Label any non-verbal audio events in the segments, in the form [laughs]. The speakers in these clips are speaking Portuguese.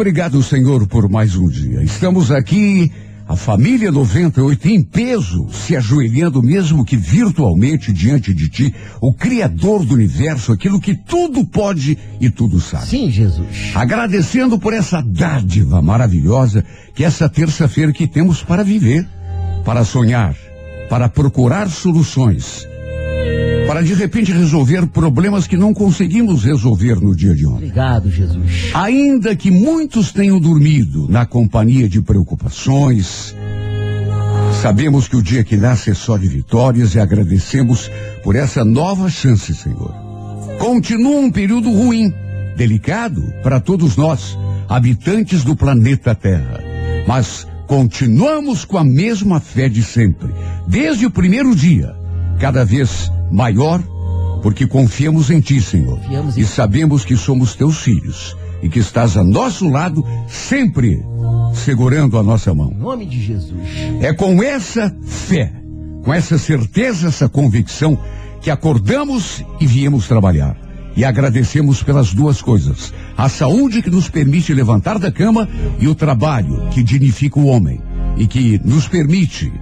Obrigado, Senhor, por mais um dia. Estamos aqui, a família 98 em peso, se ajoelhando mesmo que virtualmente diante de ti, o Criador do universo, aquilo que tudo pode e tudo sabe. Sim, Jesus. Agradecendo por essa dádiva maravilhosa que é essa terça-feira que temos para viver, para sonhar, para procurar soluções para de repente resolver problemas que não conseguimos resolver no dia de ontem. Obrigado, Jesus. Ainda que muitos tenham dormido na companhia de preocupações, sabemos que o dia que nasce é só de vitórias e agradecemos por essa nova chance, Senhor. Continua um período ruim, delicado para todos nós, habitantes do planeta Terra. Mas continuamos com a mesma fé de sempre, desde o primeiro dia, cada vez maior, porque confiamos em Ti, Senhor. Confiamos em... E sabemos que somos Teus filhos e que estás a nosso lado sempre segurando a nossa mão. Em nome de Jesus. É com essa fé, com essa certeza, essa convicção que acordamos e viemos trabalhar. E agradecemos pelas duas coisas: a saúde que nos permite levantar da cama e o trabalho que dignifica o homem e que nos permite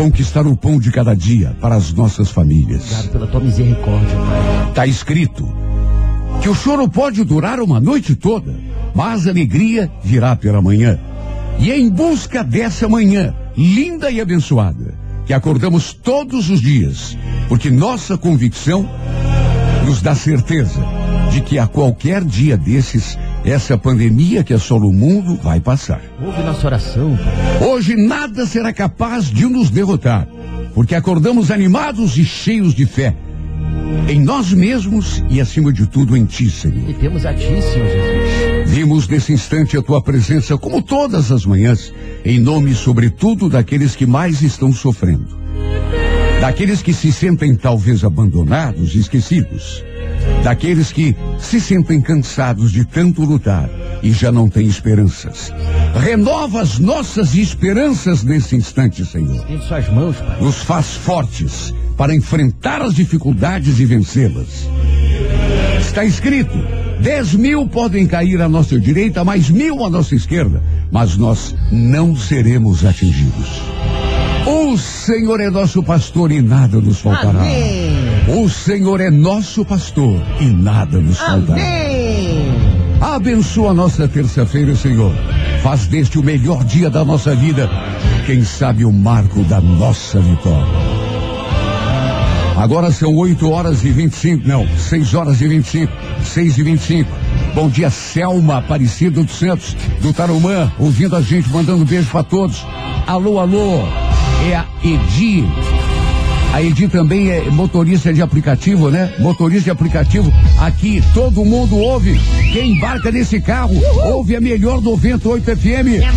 conquistar o pão de cada dia para as nossas famílias. Obrigado pela tua misericórdia, Pai. Está escrito que o choro pode durar uma noite toda, mas a alegria virá pela manhã. E é em busca dessa manhã, linda e abençoada, que acordamos todos os dias, porque nossa convicção nos dá certeza de que a qualquer dia desses essa pandemia que assola o mundo vai passar. Ouve nossa oração. Hoje nada será capaz de nos derrotar, porque acordamos animados e cheios de fé. Em nós mesmos e, acima de tudo, em Ti, Senhor. E temos a Ti, Senhor Jesus. Vimos nesse instante a Tua presença, como todas as manhãs, em nome, sobretudo, daqueles que mais estão sofrendo. Daqueles que se sentem talvez abandonados e esquecidos daqueles que se sentem cansados de tanto lutar e já não têm esperanças. Renova as nossas esperanças nesse instante, Senhor. Em suas mãos, Pai. Nos faz fortes para enfrentar as dificuldades e vencê-las. Está escrito: dez mil podem cair à nossa direita, mais mil à nossa esquerda, mas nós não seremos atingidos. O Senhor é nosso pastor e nada nos faltará. Amém. O Senhor é nosso pastor e nada nos faltará. Amém. Abençoa a nossa terça-feira, Senhor. Faz deste o melhor dia da nossa vida. Quem sabe o marco da nossa vitória. Agora são 8 horas e 25, não, 6 horas e 25, 6 e 25. Bom dia, Selma Aparecida dos Santos, do Tarumã, ouvindo a gente, mandando um beijo para todos. Alô, alô é a Edi. A Edi também é motorista de aplicativo, né? Motorista de aplicativo. Aqui todo mundo ouve. Quem embarca nesse carro Uhul. ouve a melhor 98 FM. É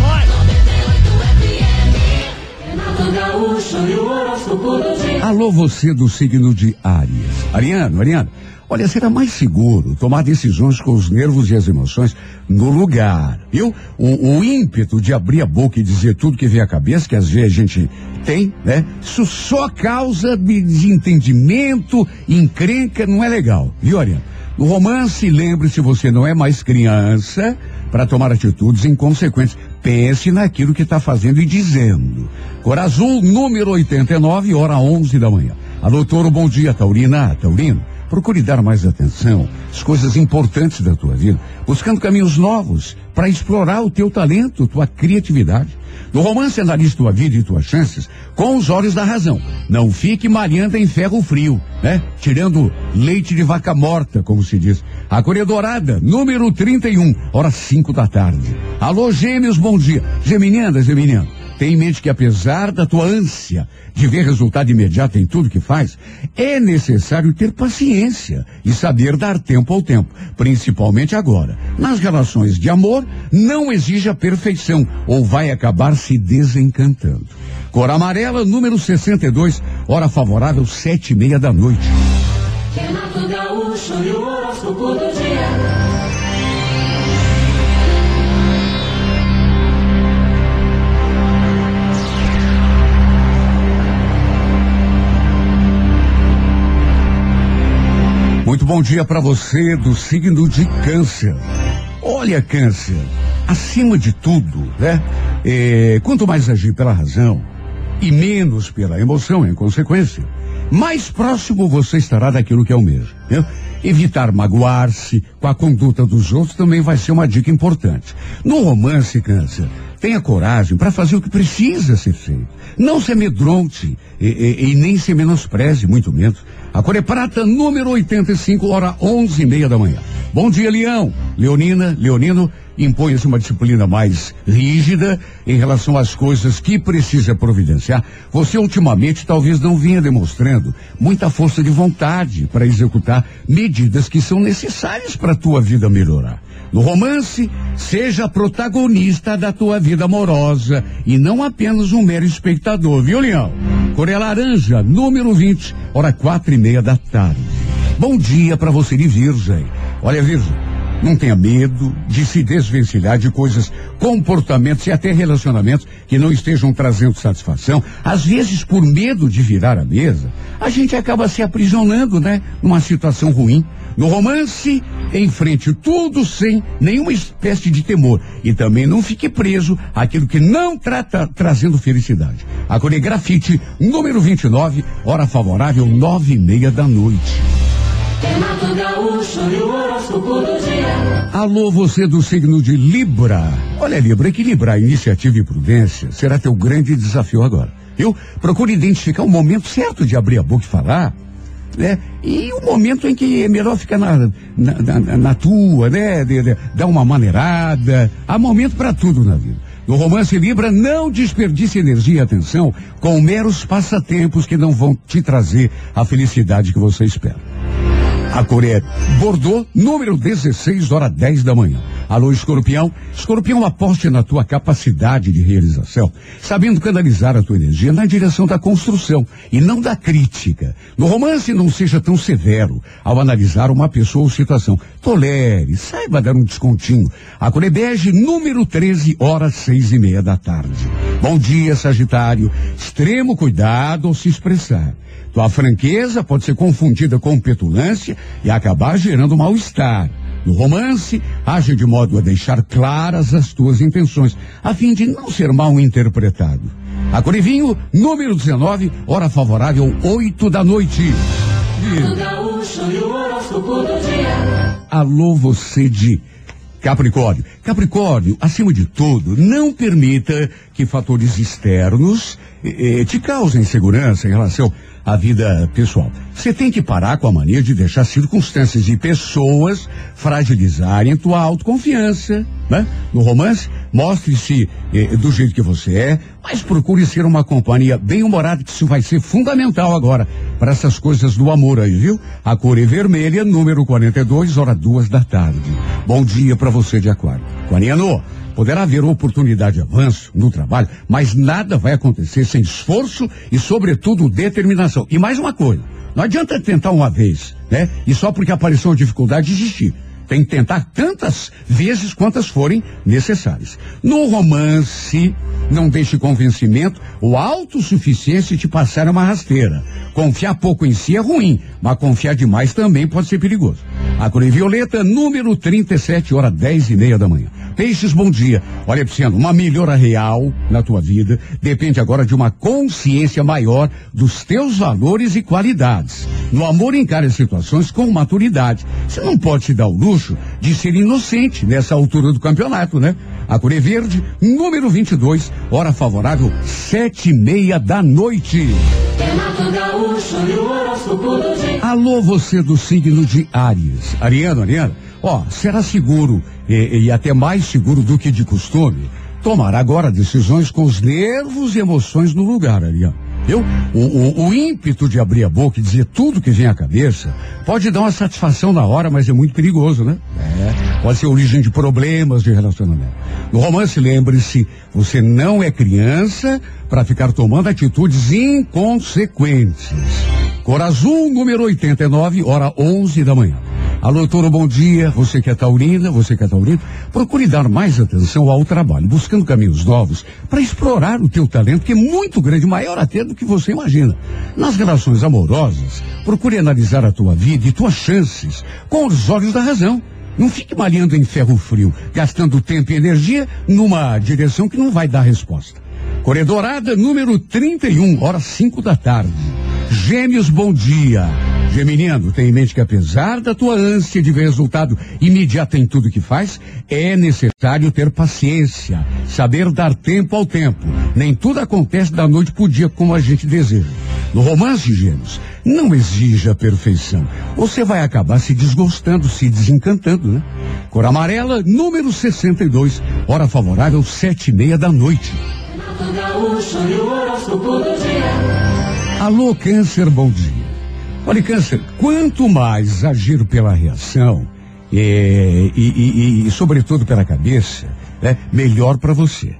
Alô, você do signo de Áries. Ariano, Ariano. Olha, será mais seguro tomar decisões com os nervos e as emoções no lugar, viu? O, o ímpeto de abrir a boca e dizer tudo que vem à cabeça, que às vezes a gente tem, né? Isso só causa de desentendimento, encrenca, não é legal, viu, Ariana? No romance, lembre-se, você não é mais criança para tomar atitudes inconsequentes. Pense naquilo que está fazendo e dizendo. Cor Azul, número 89, hora 11 da manhã. Alô, Toro, bom dia, Taurina, Taurino. Procure dar mais atenção às coisas importantes da tua vida, buscando caminhos novos para explorar o teu talento, tua criatividade. No romance, analise tua vida e tuas chances com os olhos da razão. Não fique malhando em ferro frio, né? Tirando leite de vaca morta, como se diz. A Coreia Dourada, número 31, horas 5 da tarde. Alô, gêmeos, bom dia. Geminiana, Geminiano. Tem em mente que apesar da tua ânsia de ver resultado imediato em tudo que faz, é necessário ter paciência e saber dar tempo ao tempo, principalmente agora. Nas relações de amor, não exija perfeição ou vai acabar se desencantando. Cor amarela, número 62, hora favorável, sete e meia da noite. Muito bom dia para você do signo de Câncer. Olha, câncer, acima de tudo, né? É, quanto mais agir pela razão e menos pela emoção, em consequência, mais próximo você estará daquilo que é o mesmo. Né? Evitar magoar-se com a conduta dos outros também vai ser uma dica importante. No romance, câncer, tenha coragem para fazer o que precisa ser feito. Não se amedronte e, e, e nem se menospreze, muito menos. A cor é prata, número 85, hora onze e meia da manhã. Bom dia, Leão. Leonina, Leonino, impõe-se uma disciplina mais rígida em relação às coisas que precisa providenciar. Você ultimamente talvez não vinha demonstrando muita força de vontade para executar medidas que são necessárias para a tua vida melhorar. No romance, seja protagonista da tua vida amorosa e não apenas um mero espectador, viu, Leão? Coreia Laranja, número 20, hora quatro e meia da tarde. Bom dia para você de Virgem. Olha, Virgem, não tenha medo de se desvencilhar de coisas, comportamentos e até relacionamentos que não estejam trazendo satisfação. Às vezes, por medo de virar a mesa, a gente acaba se aprisionando, né? Numa situação ruim. No romance, enfrente tudo sem nenhuma espécie de temor. E também não fique preso àquilo que não trata trazendo felicidade. A Grafite, número 29, hora favorável, nove e meia da noite. Alô, você do signo de Libra. Olha, Libra, equilibrar iniciativa e prudência será teu grande desafio agora. Eu procuro identificar o momento certo de abrir a boca e falar né? E o momento em que é melhor ficar na, na, na, na tua, né? De, de, dar uma maneirada. Há momento para tudo na vida. No romance Libra, não desperdice energia e atenção com meros passatempos que não vão te trazer a felicidade que você espera. A cor é Bordeaux, número 16, hora 10 da manhã. Alô, escorpião. Escorpião, aposte na tua capacidade de realização, sabendo canalizar a tua energia na direção da construção e não da crítica. No romance, não seja tão severo ao analisar uma pessoa ou situação. Tolere, saiba dar um descontinho. A cor é número 13, horas seis e meia da tarde. Bom dia, Sagitário. Extremo cuidado ao se expressar. Tua franqueza pode ser confundida com petulância e acabar gerando mal-estar. No romance, age de modo a deixar claras as tuas intenções, a fim de não ser mal interpretado. A Corivinho, número 19, hora favorável, 8 da noite. Alô, você de Capricórnio. Capricórnio, acima de tudo, não permita que fatores externos eh, te causem insegurança em relação a vida pessoal. Você tem que parar com a mania de deixar circunstâncias e pessoas fragilizarem tua autoconfiança, né? No romance, mostre-se eh, do jeito que você é, mas procure ser uma companhia bem humorada, que isso vai ser fundamental agora para essas coisas do amor aí, viu? A cor é vermelha, número 42, hora duas da tarde. Bom dia para você de aquário. Aquariano, Poderá haver oportunidade de avanço no trabalho, mas nada vai acontecer sem esforço e, sobretudo, determinação. E mais uma coisa, não adianta tentar uma vez, né? E só porque apareceu uma dificuldade desistir. Tem que tentar tantas vezes quantas forem necessárias. No romance, não deixe convencimento ou autossuficiência te passar uma rasteira. Confiar pouco em si é ruim, mas confiar demais também pode ser perigoso. A Cor Violeta, número 37, hora 10 e meia da manhã. Peixes, bom dia. Olha, Pisciano, uma melhora real na tua vida depende agora de uma consciência maior dos teus valores e qualidades. No amor, encare as situações com maturidade. Você não pode se dar o luxo de ser inocente nessa altura do campeonato, né? A Cure Verde, número 22, hora favorável, sete e meia da noite. Alô, você do signo de Ares. Ariano, Ariano, ó, será seguro e, e até mais seguro do que de costume tomar agora decisões com os nervos e emoções no lugar, Ariano. Eu, o, o, o, ímpeto de abrir a boca e dizer tudo que vem à cabeça pode dar uma satisfação na hora, mas é muito perigoso, né? É, pode ser origem de problemas de relacionamento. No romance, lembre-se, você não é criança para ficar tomando atitudes inconsequentes. Cor azul, número 89, hora 11 da manhã. Alô, Toro, bom dia. Você que é taurina, você que é taurino, procure dar mais atenção ao trabalho, buscando caminhos novos para explorar o teu talento, que é muito grande, maior até do que você imagina. Nas relações amorosas, procure analisar a tua vida e tuas chances com os olhos da razão. Não fique malhando em ferro frio, gastando tempo e energia numa direção que não vai dar resposta. Corredorada número 31, horas 5 da tarde. Gêmeos, bom dia. Geminiano, tem em mente que apesar da tua ânsia de ver resultado imediato em tudo que faz, é necessário ter paciência, saber dar tempo ao tempo. Nem tudo acontece da noite pro dia como a gente deseja. No romance, Gêmeos, não exija perfeição. Você vai acabar se desgostando, se desencantando, né? Cor amarela, número 62, hora favorável, sete e meia da noite. Alô, câncer, bom dia. Olha, câncer, quanto mais agir pela reação é, e, e, e, sobretudo pela cabeça, é melhor para você.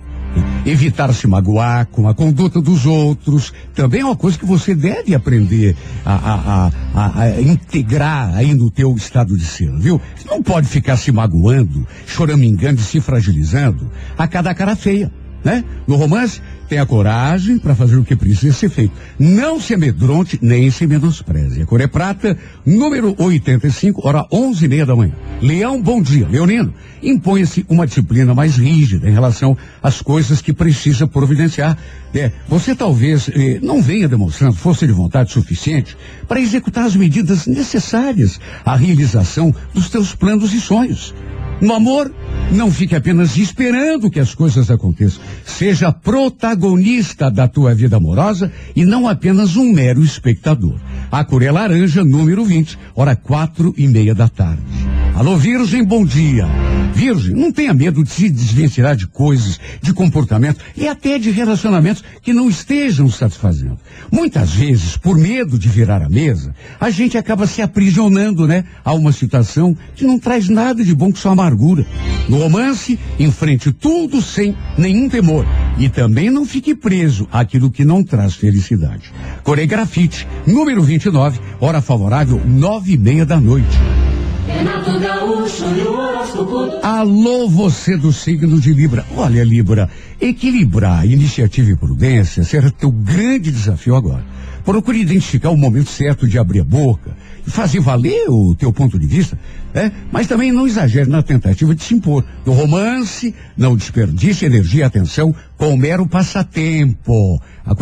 Evitar se magoar com a conduta dos outros também é uma coisa que você deve aprender a, a, a, a integrar aí no teu estado de ser, viu? Você não pode ficar se magoando, choramingando e se fragilizando a cada cara feia, né? No romance, Tenha coragem para fazer o que precisa ser feito. Não se amedronte nem se menospreze. A cor é prata, número 85, hora onze e meia da manhã. Leão, bom dia. Leonino, imponha-se uma disciplina mais rígida em relação às coisas que precisa providenciar. É, você talvez eh, não venha demonstrando força de vontade suficiente para executar as medidas necessárias à realização dos teus planos e sonhos. No amor, não fique apenas esperando que as coisas aconteçam. Seja protagonista da tua vida amorosa e não apenas um mero espectador. A cor é laranja, número 20, hora quatro e meia da tarde. Alô, Virgem, bom dia. Virgem, não tenha medo de se desvencilhar de coisas, de comportamento e até de relacionamentos que não estejam satisfazendo. Muitas vezes, por medo de virar a mesa, a gente acaba se aprisionando, né, a uma situação que não traz nada de bom que só amargura. No romance, enfrente tudo sem nenhum temor e também não fique preso àquilo que não traz felicidade. Coregrafite, número 29, hora favorável, nove e meia da noite. Alô, você do signo de Libra. Olha, Libra, equilibrar iniciativa e prudência será teu grande desafio agora. Procure identificar o momento certo de abrir a boca fazer valer o teu ponto de vista, né? Mas também não exagere na tentativa de se impor. No romance, não desperdice energia e atenção com mero passatempo. A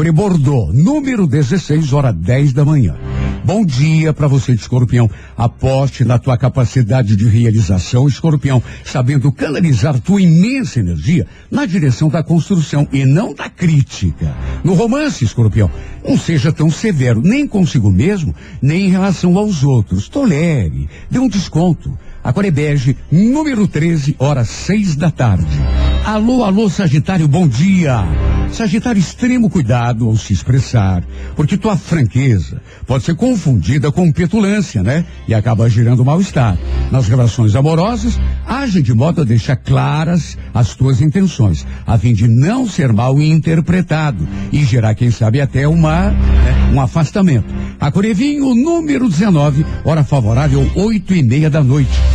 número 16, hora 10 da manhã. Bom dia para você, escorpião. Aposte na tua capacidade de realização, escorpião, sabendo canalizar tua imensa energia na direção da construção e não da crítica. No romance, escorpião, não seja tão severo, nem consigo mesmo, nem em relação aos outros. Tolere, dê um desconto. A Corebege, número 13, horas 6 da tarde. Alô, alô, Sagitário, bom dia. Sagitário, extremo cuidado ao se expressar, porque tua franqueza pode ser confundida com petulância, né? E acaba gerando mal-estar. Nas relações amorosas, age de modo a deixar claras as tuas intenções, a fim de não ser mal interpretado e gerar, quem sabe, até uma, né, um afastamento. A Corevinho, número 19, hora favorável, oito e meia da noite.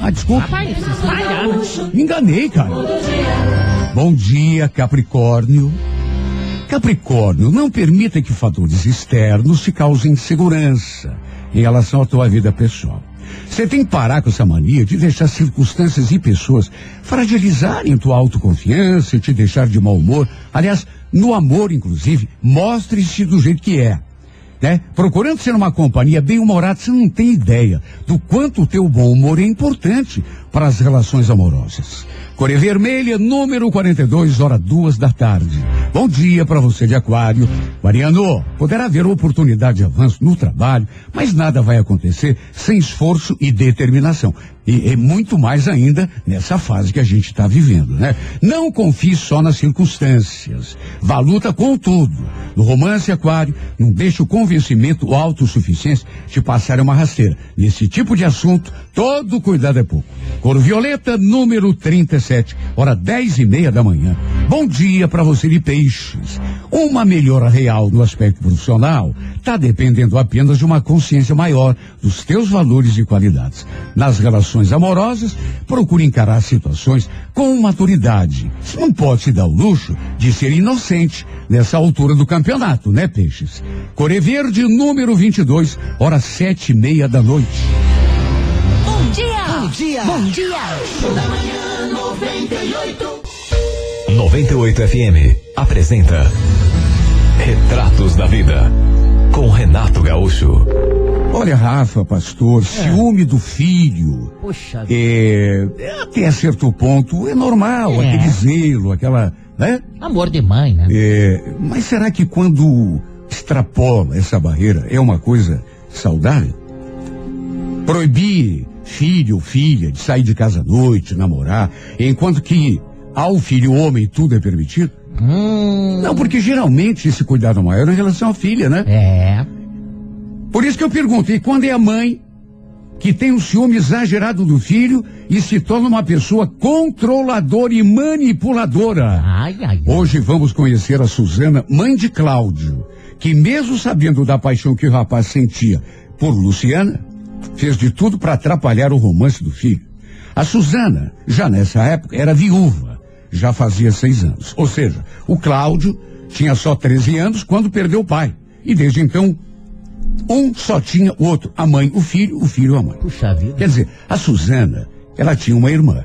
Ah, desculpa. Rapaz, Me enganei, cara. Bom dia, Capricórnio. Capricórnio, não permita que fatores externos te causem insegurança em relação à tua vida pessoal. Você tem que parar com essa mania de deixar circunstâncias e pessoas fragilizarem tua autoconfiança e te deixar de mau humor. Aliás, no amor, inclusive, mostre-se do jeito que é né? Procurando ser uma companhia bem humorada, você não tem ideia do quanto o teu bom humor é importante para as relações amorosas. Core Vermelha, número 42, hora duas da tarde. Bom dia para você de Aquário. Mariano, poderá haver oportunidade de avanço no trabalho, mas nada vai acontecer sem esforço e determinação. E, e, muito mais ainda nessa fase que a gente está vivendo, né? Não confie só nas circunstâncias. Vá luta com tudo. No romance aquário, não deixe o convencimento ou autossuficiência te passar uma rasteira. Nesse tipo de assunto, todo cuidado é pouco. Cor Violeta, número 37, hora dez e meia da manhã. Bom dia para você de peixes. Uma melhora real no aspecto profissional está dependendo apenas de uma consciência maior dos teus valores e qualidades. Nas relações amorosas, procure encarar situações com maturidade. Não pode se dar o luxo de ser inocente nessa altura do campeonato, né, Peixes? Core Verde, número 22, hora sete e meia da noite. Bom dia! Bom dia! Bom dia! Da manhã 98. 98 FM apresenta Retratos da Vida com Renato Gaúcho. Olha, Rafa, pastor, é. ciúme do filho. Poxa é, até certo ponto é normal, é. aquele zelo, aquela. Né? Amor de mãe, né? É, mas será que quando extrapola essa barreira é uma coisa saudável? Proibir filho ou filha de sair de casa à noite, namorar, enquanto que ao filho homem tudo é permitido? Hum. Não, porque geralmente esse cuidado maior é em relação à filha, né? É. Por isso que eu pergunto, e quando é a mãe que tem um ciúme exagerado do filho e se torna uma pessoa controladora e manipuladora? Ai, ai, ai. Hoje vamos conhecer a Suzana, mãe de Cláudio, que mesmo sabendo da paixão que o rapaz sentia por Luciana, fez de tudo para atrapalhar o romance do filho. A Suzana, já nessa época, era viúva, já fazia seis anos. Ou seja, o Cláudio tinha só 13 anos quando perdeu o pai. E desde então um só tinha o outro, a mãe, o filho, o filho, a mãe. Puxa vida. Quer dizer, a Suzana, ela tinha uma irmã,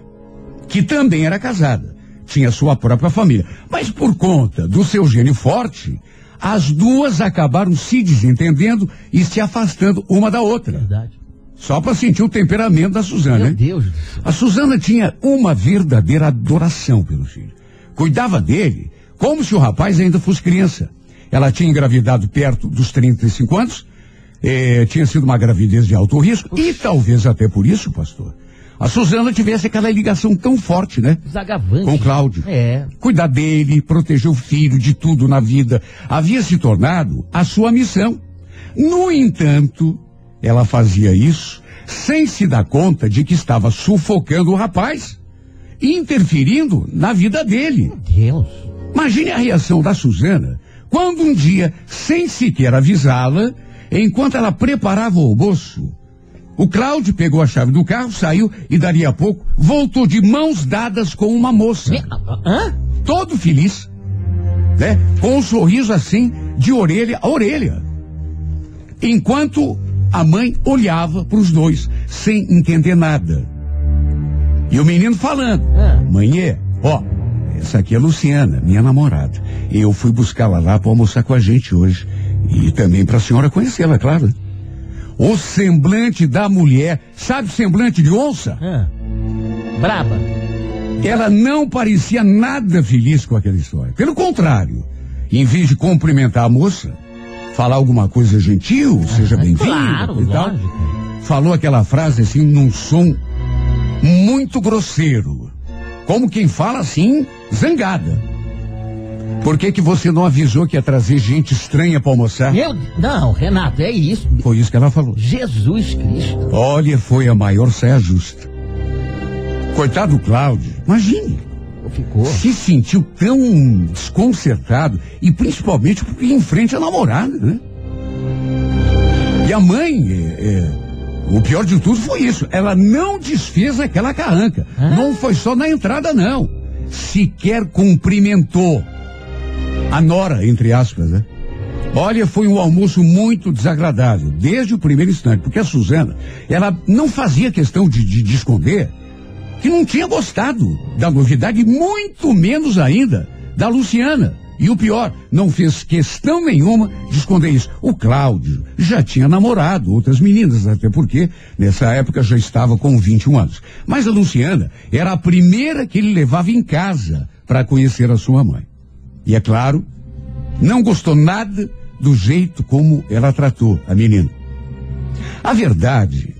que também era casada, tinha sua própria família. Mas por conta do seu gênio forte, as duas acabaram se desentendendo e se afastando uma da outra. Verdade. Só para sentir o temperamento da Suzana, Meu hein? Deus. A Suzana tinha uma verdadeira adoração pelo filho. Cuidava dele como se o rapaz ainda fosse criança. Ela tinha engravidado perto dos 35 anos é, tinha sido uma gravidez de alto risco e talvez até por isso, pastor, a Suzana tivesse aquela ligação tão forte, né? Zagavante. Com o Cláudio. É. Cuidar dele, proteger o filho de tudo na vida, havia se tornado a sua missão. No entanto, ela fazia isso sem se dar conta de que estava sufocando o rapaz, interferindo na vida dele. Meu Deus. Imagine a reação da Suzana quando um dia, sem sequer avisá-la, Enquanto ela preparava o almoço, o Cláudio pegou a chave do carro, saiu e dali a pouco voltou de mãos dadas com uma moça. Hã? Todo feliz, né? Com um sorriso assim, de orelha a orelha. Enquanto a mãe olhava para os dois, sem entender nada. E o menino falando: ah. Mãe, ó, essa aqui é a Luciana, minha namorada. Eu fui buscá-la lá para almoçar com a gente hoje. E também para a senhora conhecê-la, é claro. O semblante da mulher, sabe o semblante de onça? É. Braba. Ela não parecia nada feliz com aquela história. Pelo contrário, em vez de cumprimentar a moça, falar alguma coisa gentil, seja ah, bem-vinda claro, e tal, falou aquela frase assim num som muito grosseiro. Como quem fala assim, zangada. Por que que você não avisou que ia trazer gente estranha para almoçar? Eu, não, Renato, é isso. Foi isso que ela falou. Jesus Cristo. Olha, foi a maior saia justa. Coitado do Cláudio, imagine. Ficou. Se sentiu tão desconcertado e principalmente porque em frente à namorada, né? E a mãe, é, é, o pior de tudo foi isso. Ela não desfez aquela carranca. Ah? Não foi só na entrada, não. Sequer cumprimentou a nora, entre aspas, né? Olha, foi um almoço muito desagradável, desde o primeiro instante, porque a Suzana, ela não fazia questão de, de, de esconder que não tinha gostado da novidade, muito menos ainda da Luciana. E o pior, não fez questão nenhuma de esconder isso. O Cláudio já tinha namorado outras meninas, até porque nessa época já estava com 21 anos. Mas a Luciana era a primeira que ele levava em casa para conhecer a sua mãe. E é claro, não gostou nada do jeito como ela tratou a menina. A verdade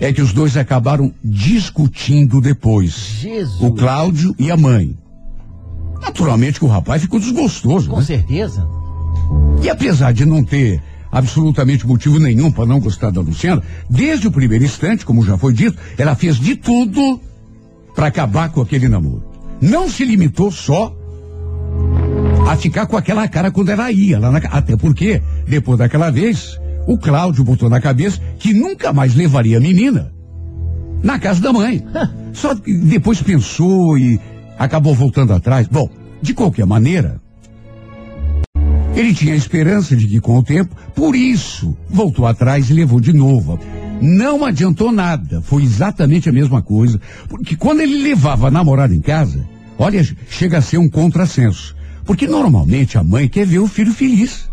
é que os dois acabaram discutindo depois. Jesus. O Cláudio e a mãe. Naturalmente que o rapaz ficou desgostoso. Com né? certeza. E apesar de não ter absolutamente motivo nenhum para não gostar da Luciana, desde o primeiro instante, como já foi dito, ela fez de tudo para acabar com aquele namoro. Não se limitou só a ficar com aquela cara quando ela ia lá na, até porque depois daquela vez o Cláudio botou na cabeça que nunca mais levaria a menina na casa da mãe. [laughs] Só que depois pensou e acabou voltando atrás. Bom, de qualquer maneira, ele tinha a esperança de que com o tempo, por isso, voltou atrás e levou de novo Não adiantou nada, foi exatamente a mesma coisa, porque quando ele levava a namorada em casa, olha, chega a ser um contrassenso, porque normalmente a mãe quer ver o filho feliz.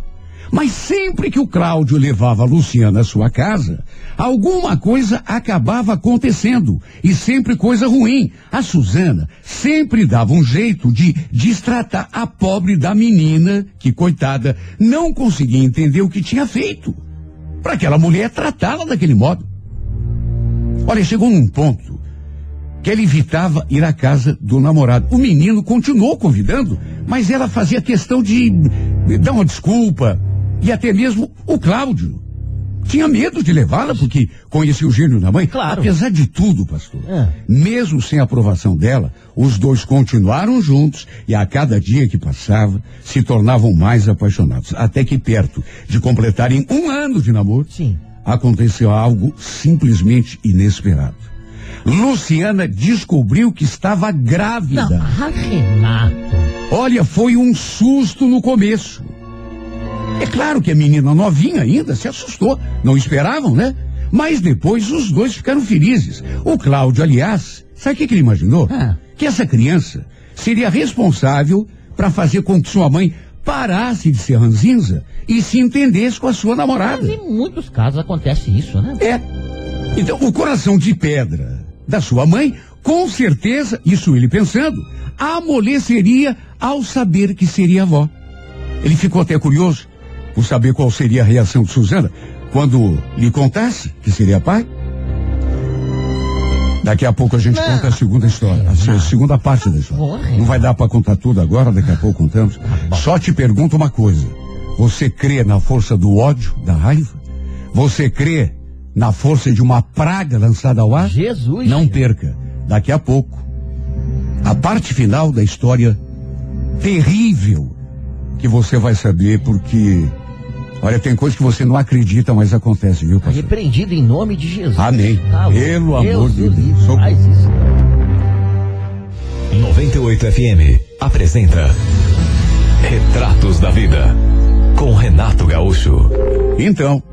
Mas sempre que o Cláudio levava a Luciana à sua casa, alguma coisa acabava acontecendo. E sempre coisa ruim. A Suzana sempre dava um jeito de destratar a pobre da menina, que, coitada, não conseguia entender o que tinha feito. Para aquela mulher tratá-la daquele modo. Olha, chegou num ponto que ela evitava ir à casa do namorado. O menino continuou convidando, mas ela fazia questão de dar uma desculpa, e até mesmo o Cláudio. Tinha medo de levá-la porque conhecia o gênio da mãe. Claro. Apesar de tudo, pastor, É. mesmo sem a aprovação dela, os dois continuaram juntos e a cada dia que passava se tornavam mais apaixonados. Até que perto de completarem um ano de namoro, Sim. aconteceu algo simplesmente inesperado. Luciana descobriu que estava grávida. Não, Renato. Olha, foi um susto no começo. É claro que a menina novinha ainda se assustou. Não esperavam, né? Mas depois os dois ficaram felizes. O Cláudio, aliás, sabe o que, que ele imaginou? Ah. Que essa criança seria responsável para fazer com que sua mãe parasse de ser ranzinza e se entendesse com a sua Mas namorada. em muitos casos acontece isso, né? É. Então, o coração de pedra da sua mãe, com certeza, isso ele pensando, amoleceria ao saber que seria avó. Ele ficou até curioso por saber qual seria a reação de Suzana quando lhe contasse que seria pai. Daqui a pouco a gente Não. conta a segunda história, a se- segunda parte da história. Não vai dar para contar tudo agora, daqui a pouco contamos. bom. Só te pergunto uma coisa. Você crê na força do ódio, da raiva? Você crê na força de uma praga lançada ao ar? Jesus. Não perca. Daqui a pouco, a parte final da história terrível que você vai saber porque, olha, tem coisa que você não acredita, mas acontece, viu, pastor? Repreendido em nome de Jesus. Amém. Tá. Pelo amor de Deus. Faz isso. 98 FM apresenta Retratos da Vida com Renato Gaúcho. Então,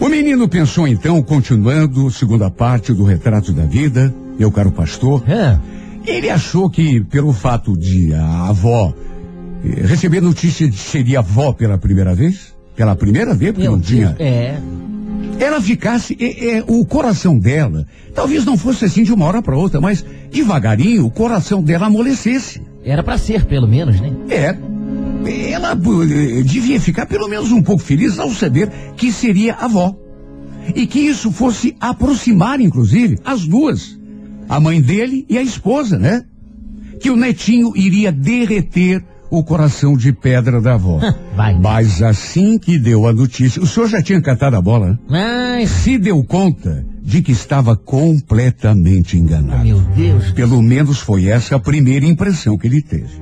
o menino pensou então, continuando, segunda parte do retrato da vida, meu caro pastor, É. ele achou que pelo fato de a avó eh, receber notícia de seria avó pela primeira vez, pela primeira vez, porque Meu não tinha, Deus. É. ela ficasse, é, é, o coração dela, talvez não fosse assim de uma hora para outra, mas devagarinho o coração dela amolecesse. Era pra ser, pelo menos, né? É. Ela eh, devia ficar pelo menos um pouco feliz ao saber que seria avó. E que isso fosse aproximar, inclusive, as duas. A mãe dele e a esposa, né? Que o netinho iria derreter o coração de pedra da avó. [laughs] Vai. Mas assim que deu a notícia, o senhor já tinha cantado a bola, né? Mas, Se deu conta de que estava completamente enganado. meu Deus. Pelo menos foi essa a primeira impressão que ele teve.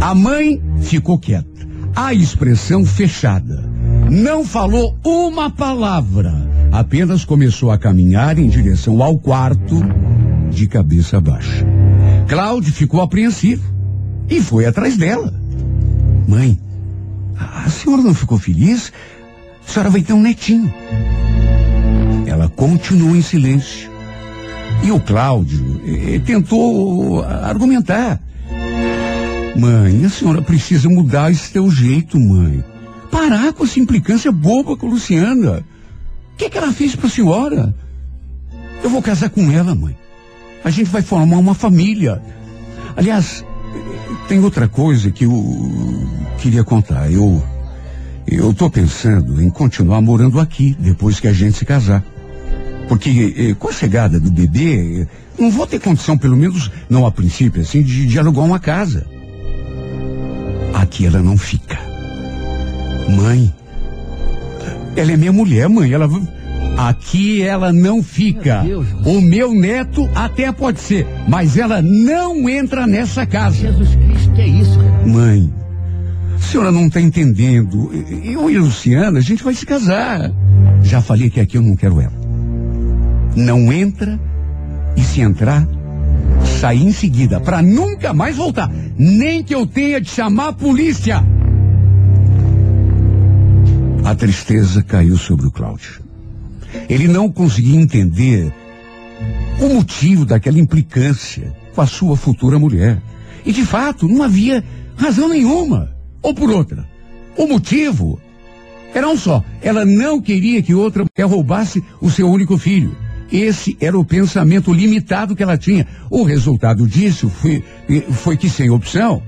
A mãe ficou quieta, a expressão fechada. Não falou uma palavra, apenas começou a caminhar em direção ao quarto, de cabeça baixa. Cláudio ficou apreensivo e foi atrás dela. Mãe, a a senhora não ficou feliz? A senhora vai ter um netinho. Ela continuou em silêncio. E o Cláudio eh, tentou argumentar. Mãe, a senhora precisa mudar esse teu jeito, mãe. Parar com essa implicância boba com a Luciana. O que, que ela fez pra senhora? Eu vou casar com ela, mãe. A gente vai formar uma família. Aliás, eh, tem outra coisa que eu queria contar. Eu, eu tô pensando em continuar morando aqui depois que a gente se casar. Porque eh, com a chegada do bebê, eh, não vou ter condição, pelo menos não a princípio, assim, de, de alugar uma casa. Aqui ela não fica. Mãe, ela é minha mulher, mãe. Ela aqui ela não fica. Meu o meu neto até pode ser, mas ela não entra nessa casa. Jesus Cristo, que é isso, cara? Mãe, a senhora não está entendendo. Eu e a Luciana, a gente vai se casar. Já falei que aqui eu não quero ela. Não entra e se entrar, sai em seguida, para nunca mais voltar. Nem que eu tenha de chamar a polícia. A tristeza caiu sobre o Cláudio. Ele não conseguia entender o motivo daquela implicância com a sua futura mulher. E de fato, não havia razão nenhuma. Ou por outra, o motivo era um só. Ela não queria que outra mulher roubasse o seu único filho. Esse era o pensamento limitado que ela tinha. O resultado disso foi, foi que, sem opção,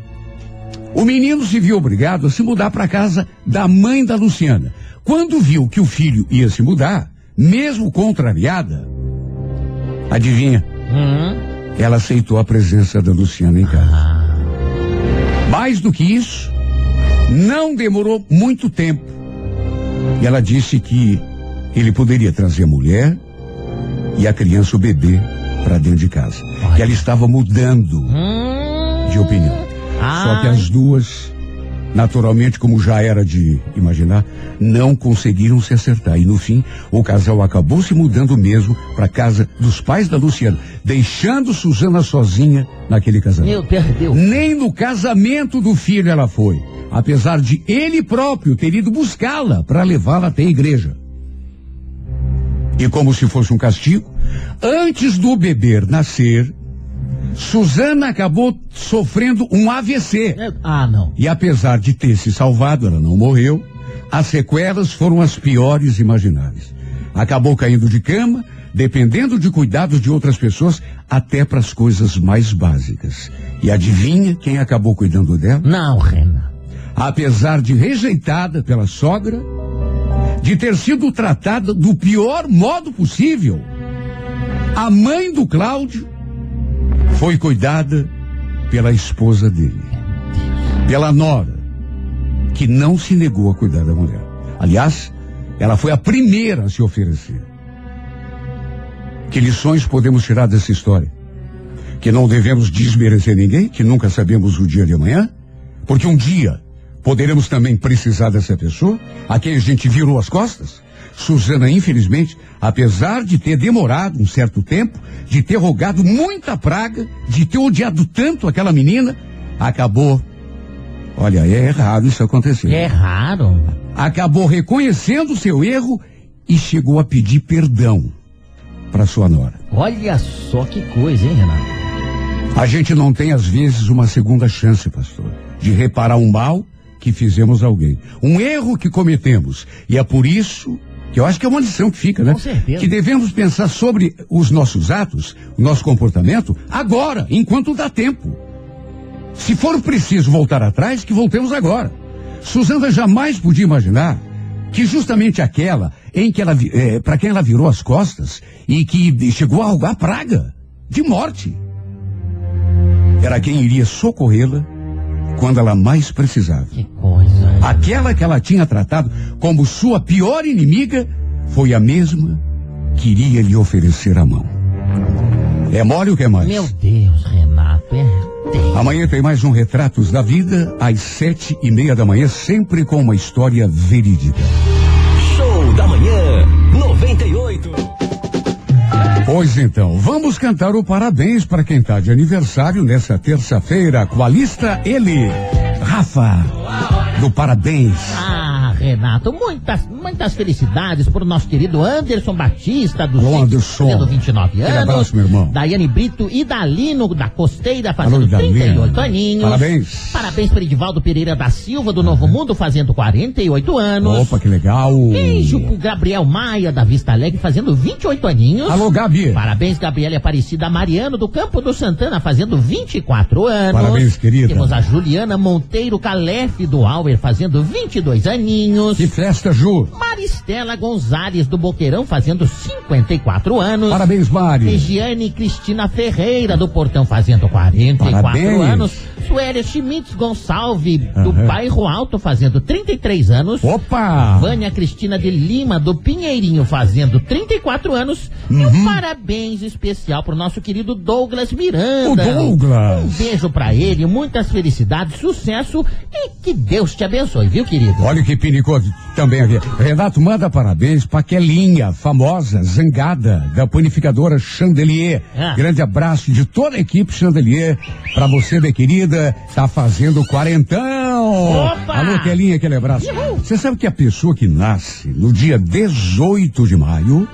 o menino se viu obrigado a se mudar para a casa da mãe da Luciana. Quando viu que o filho ia se mudar, mesmo contrariada, adivinha? Hum? Ela aceitou a presença da Luciana em casa. Ah, Mais do que isso, não demorou muito tempo. E ela disse que ele poderia trazer a mulher e a criança, o bebê, para dentro de casa. Que ela estava mudando hum, de opinião. Só que as duas, naturalmente, como já era de imaginar, não conseguiram se acertar. E no fim, o casal acabou se mudando mesmo para casa dos pais da Luciana, deixando Suzana sozinha naquele casamento. Meu, perdeu. Nem no casamento do filho ela foi, apesar de ele próprio ter ido buscá-la para levá-la até a igreja. E como se fosse um castigo, antes do bebê nascer, Suzana acabou sofrendo um AVC. É, Ah, não. E apesar de ter se salvado, ela não morreu. As sequelas foram as piores imagináveis. Acabou caindo de cama, dependendo de cuidados de outras pessoas, até para as coisas mais básicas. E adivinha quem acabou cuidando dela? Não, Renan. apesar de rejeitada pela sogra, de ter sido tratada do pior modo possível. A mãe do Cláudio foi cuidada pela esposa dele, pela nora, que não se negou a cuidar da mulher. Aliás, ela foi a primeira a se oferecer. Que lições podemos tirar dessa história? Que não devemos desmerecer ninguém, que nunca sabemos o dia de amanhã, porque um dia poderemos também precisar dessa pessoa, a quem a gente virou as costas. Suzana, infelizmente, apesar de ter demorado um certo tempo, de ter rogado muita praga, de ter odiado tanto aquela menina, acabou. Olha, é errado isso acontecer. É raro. Acabou reconhecendo seu erro e chegou a pedir perdão para sua nora. Olha só que coisa, hein, Renato? A gente não tem, às vezes, uma segunda chance, pastor, de reparar um mal que fizemos a alguém. Um erro que cometemos. E é por isso que eu acho que é uma lição que fica, né? Com certeza. Que devemos pensar sobre os nossos atos, o nosso comportamento, agora, enquanto dá tempo. Se for preciso voltar atrás, que voltemos agora. Suzana jamais podia imaginar que justamente aquela em que ela, para quem ela virou as costas e que chegou a rogar praga de morte, era quem iria socorrê-la quando ela mais precisava. Que coisa. hein? Aquela que ela tinha tratado como sua pior inimiga foi a mesma que iria lhe oferecer a mão. É mole o que é mais? Meu Deus, Renato, é terrível. Amanhã tem mais um Retratos da Vida, às sete e meia da manhã, sempre com uma história verídica. Show da manhã 98. Pois então, vamos cantar o parabéns para quem está de aniversário nessa terça-feira. Com a lista ele, Rafa, do parabéns. Ah, Renato, muitas, muitas felicidades para o nosso querido Anderson Batista, do Anderson. fazendo 29 Aquele anos. abraço, meu irmão. Daiane Brito e Dalino da Costeira, fazendo Alô, Dalino. 38 aninhos. Parabéns. Parabéns para Edivaldo Pereira da Silva, do Novo Mundo, fazendo 48 anos. Opa, que legal. Beijo pro Gabriel Maia, da Vista Alegre, fazendo 28 aninhos. Alô, Gabi. Parabéns, Gabriela Aparecida Mariano, do Campo do Santana, fazendo 24 anos. Parabéns, querida. Temos a Juliana Monteiro Calef, do Auer, fazendo 22 aninhos. Que festa, Ju. Maristela Gonzalez, do Boqueirão, fazendo 54 anos. Parabéns, Mari. Regiane Cristina Ferreira, do Portão, fazendo 44 Parabéns. anos. Suélia Schmitz Gonçalves, do Aham. Bairro Alto, fazendo 33 anos. Opa! Vânia Cristina de Lima, do Pinheirinho, fazendo 34 anos. E Uhum. um parabéns especial pro nosso querido Douglas Miranda. O Douglas. Um beijo pra ele, muitas felicidades, sucesso e que Deus te abençoe, viu, querido? Olha que também aqui. Renato, manda parabéns pra Kelinha, famosa, zangada, da panificadora Chandelier. Ah. Grande abraço de toda a equipe Chandelier. Pra você, minha querida, tá fazendo quarentão. Opa! Alô, Kelinha, aquele abraço. Você sabe que a pessoa que nasce no dia 18 de maio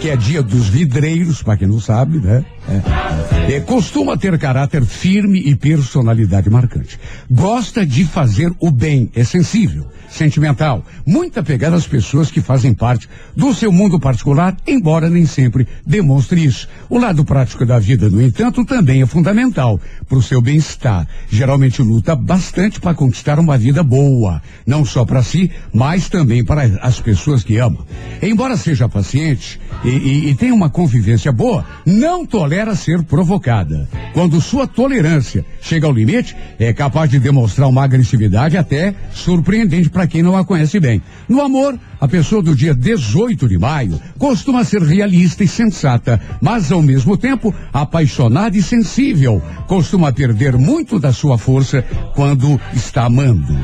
que é dia dos vidreiros, para quem não sabe, né? É. É, costuma ter caráter firme e personalidade marcante. Gosta de fazer o bem, é sensível, sentimental, muito apegado às pessoas que fazem parte do seu mundo particular, embora nem sempre demonstre isso. O lado prático da vida, no entanto, também é fundamental para o seu bem-estar. Geralmente luta bastante para conquistar uma vida boa, não só para si, mas também para as pessoas que ama. Embora seja paciente e, e, e tenha uma convivência boa, não tolera ser provocada. Quando sua tolerância chega ao limite, é capaz de demonstrar uma agressividade até surpreendente para quem não a conhece bem. No amor, a pessoa do dia 18 de maio costuma ser realista e sensata, mas ao mesmo tempo apaixonada e sensível. Costuma perder muito da sua força quando está amando.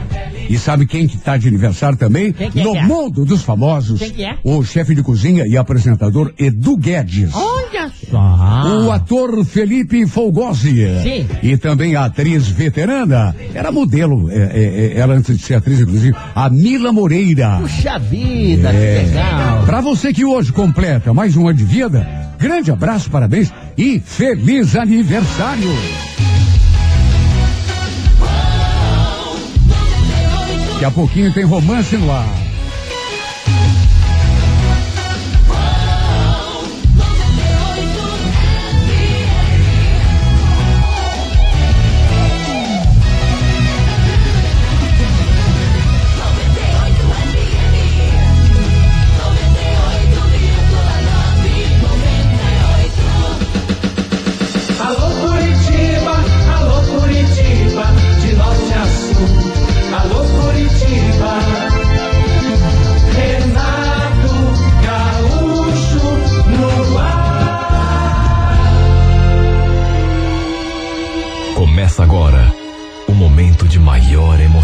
E sabe quem que está de aniversário também? Quem que é no é? mundo dos famosos. Quem que é? O chefe de cozinha e apresentador Edu Guedes. Olha só. O ator Felipe Folgosi. Sim. E também a atriz veterana. Era modelo, é, é, é, ela antes de ser atriz, inclusive, a Mila Moreira. Puxa vida, É. que legal. Pra você que hoje completa mais um ano de vida, grande abraço, parabéns e feliz aniversário! Daqui a pouquinho tem romance no ar.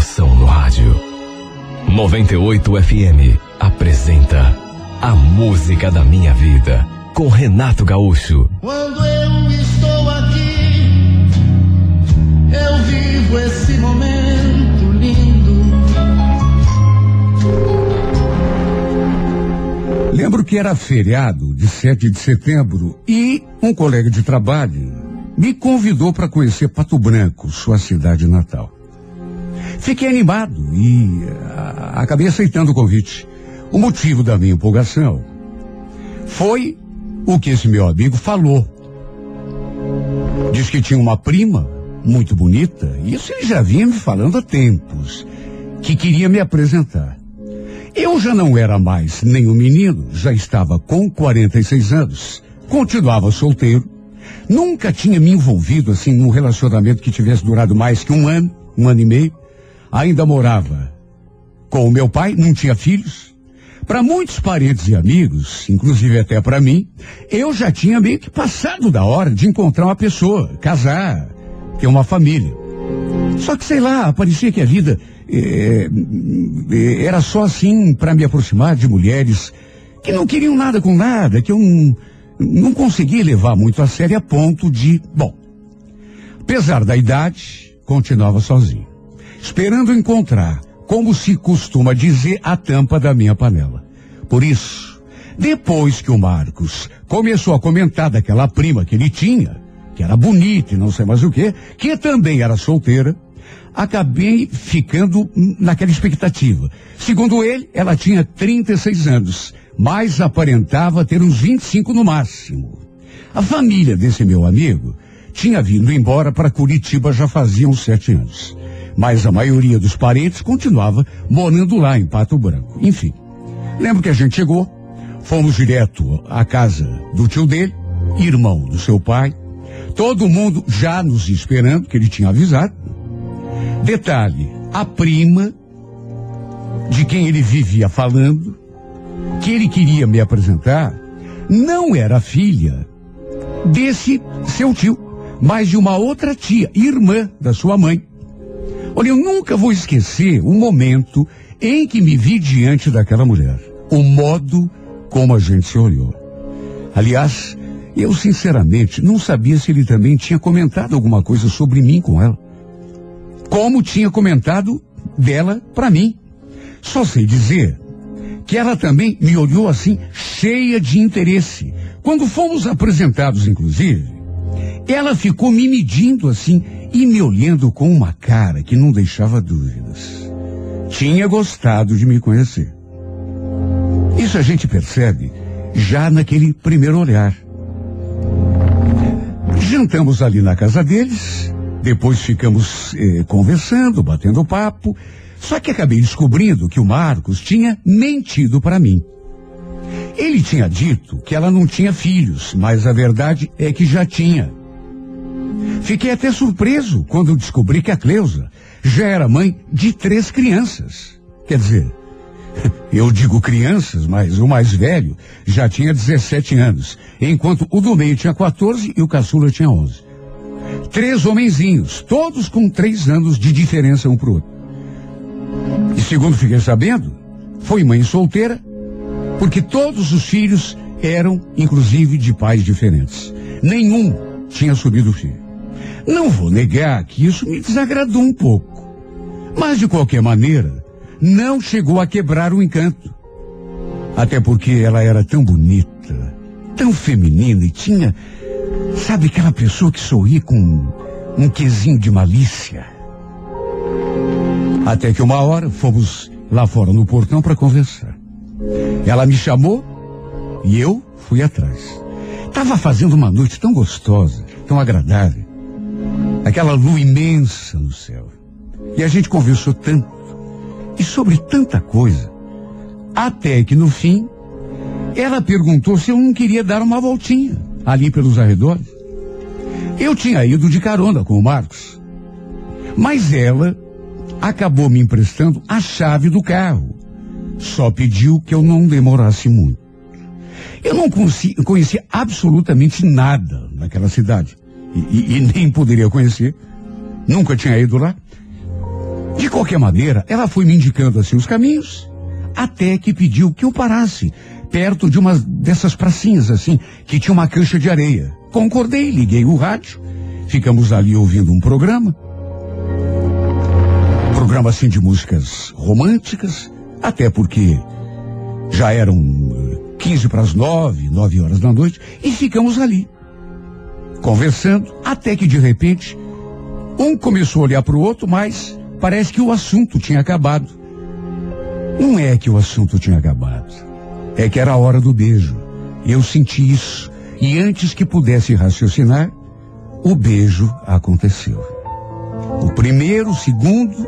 Emoção no rádio. 98 FM apresenta A Música da Minha Vida com Renato Gaúcho. Quando eu estou aqui, eu vivo esse momento lindo. Lembro que era feriado de 7 de setembro e um colega de trabalho me convidou para conhecer Pato Branco, sua cidade natal. Fiquei animado e ah, acabei aceitando o convite. O motivo da minha empolgação foi o que esse meu amigo falou. Diz que tinha uma prima muito bonita, e isso ele já vinha me falando há tempos, que queria me apresentar. Eu já não era mais nenhum menino, já estava com 46 anos, continuava solteiro, nunca tinha me envolvido assim num relacionamento que tivesse durado mais que um ano, um ano e meio, ainda morava com o meu pai, não tinha filhos. Para muitos parentes e amigos, inclusive até para mim, eu já tinha meio que passado da hora de encontrar uma pessoa, casar, ter uma família. Só que sei lá, parecia que a vida eh, eh, era só assim para me aproximar de mulheres que não queriam nada com nada, que eu não, não conseguia levar muito a sério a ponto de, bom, apesar da idade, continuava sozinho, esperando encontrar, como se costuma dizer, a tampa da minha panela. Por isso, depois que o Marcos começou a comentar daquela prima que ele tinha, que era bonita e não sei mais o que, que também era solteira, acabei ficando naquela expectativa. Segundo ele, ela tinha 36 anos, mas aparentava ter uns 25 no máximo. A família desse meu amigo tinha vindo embora para Curitiba já fazia uns sete anos. Mas a maioria dos parentes continuava morando lá em Pato Branco. Enfim, lembro que a gente chegou, fomos direto à casa do tio dele, irmão do seu pai, todo mundo já nos esperando, que ele tinha avisado. Detalhe, a prima de quem ele vivia falando, que ele queria me apresentar, não era filha desse seu tio, mas de uma outra tia, irmã da sua mãe. Olha, eu nunca vou esquecer o momento em que me vi diante daquela mulher. O modo como a gente se olhou. Aliás, eu sinceramente não sabia se ele também tinha comentado alguma coisa sobre mim com ela. Como tinha comentado dela para mim. Só sei dizer que ela também me olhou assim, cheia de interesse. Quando fomos apresentados, inclusive, ela ficou me medindo assim e me olhando com uma cara que não deixava dúvidas. Tinha gostado de me conhecer. Isso a gente percebe já naquele primeiro olhar. Jantamos ali na casa deles, depois ficamos eh, conversando, batendo papo. Só que acabei descobrindo que o Marcos tinha mentido para mim. Ele tinha dito que ela não tinha filhos, mas a verdade é que já tinha. Fiquei até surpreso quando descobri que a Cleusa já era mãe de três crianças. Quer dizer, [laughs] eu digo crianças, mas o mais velho já tinha 17 anos, enquanto o do meio tinha 14 e o caçula tinha 11. Três homenzinhos, todos com três anos de diferença um pro outro. E segundo fiquei sabendo, foi mãe solteira, porque todos os filhos eram, inclusive, de pais diferentes. Nenhum tinha subido filho. Não vou negar que isso me desagradou um pouco. Mas, de qualquer maneira, não chegou a quebrar o encanto. Até porque ela era tão bonita, tão feminina e tinha, sabe, aquela pessoa que sorri com um quesinho de malícia. Até que uma hora fomos lá fora no portão para conversar. Ela me chamou e eu fui atrás. Tava fazendo uma noite tão gostosa, tão agradável. Aquela lua imensa no céu. E a gente conversou tanto e sobre tanta coisa. Até que no fim, ela perguntou se eu não queria dar uma voltinha ali pelos arredores. Eu tinha ido de carona com o Marcos. Mas ela acabou me emprestando a chave do carro. Só pediu que eu não demorasse muito. Eu não conhecia absolutamente nada naquela cidade. E, e, nem poderia conhecer. Nunca tinha ido lá. De qualquer maneira, ela foi me indicando assim os caminhos, até que pediu que eu parasse perto de uma dessas pracinhas assim, que tinha uma cancha de areia. Concordei, liguei o rádio, ficamos ali ouvindo um programa. Programa assim de músicas românticas, até porque já eram 15 para as 9, 9 horas da noite, e ficamos ali, conversando, até que de repente, um começou a olhar para o outro, mas Parece que o assunto tinha acabado. Não é que o assunto tinha acabado. É que era a hora do beijo. Eu senti isso. E antes que pudesse raciocinar, o beijo aconteceu. O primeiro, o segundo,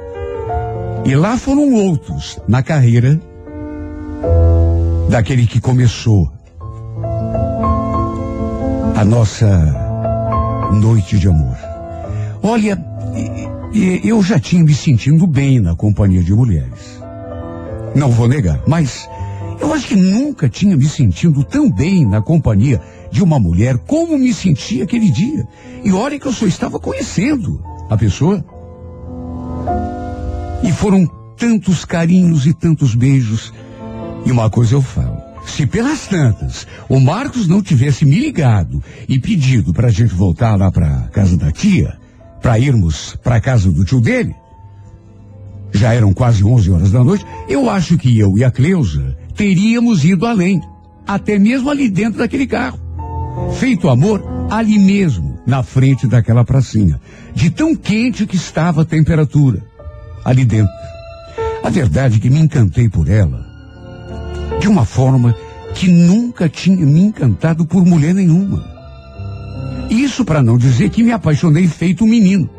e lá foram outros na carreira daquele que começou a nossa noite de amor. Olha, eu já tinha me sentindo bem na companhia de mulheres. Não vou negar, mas eu acho que nunca tinha me sentido tão bem na companhia de uma mulher como me senti aquele dia. E olha que eu só estava conhecendo a pessoa. E foram tantos carinhos e tantos beijos. E uma coisa eu falo. Se pelas tantas o Marcos não tivesse me ligado e pedido para a gente voltar lá para casa da tia, para irmos para casa do tio dele. Já eram quase 11 horas da noite. Eu acho que eu e a Cleusa teríamos ido além, até mesmo ali dentro daquele carro. Feito amor ali mesmo, na frente daquela pracinha, de tão quente que estava a temperatura ali dentro. A verdade é que me encantei por ela de uma forma que nunca tinha me encantado por mulher nenhuma. Isso para não dizer que me apaixonei feito um menino.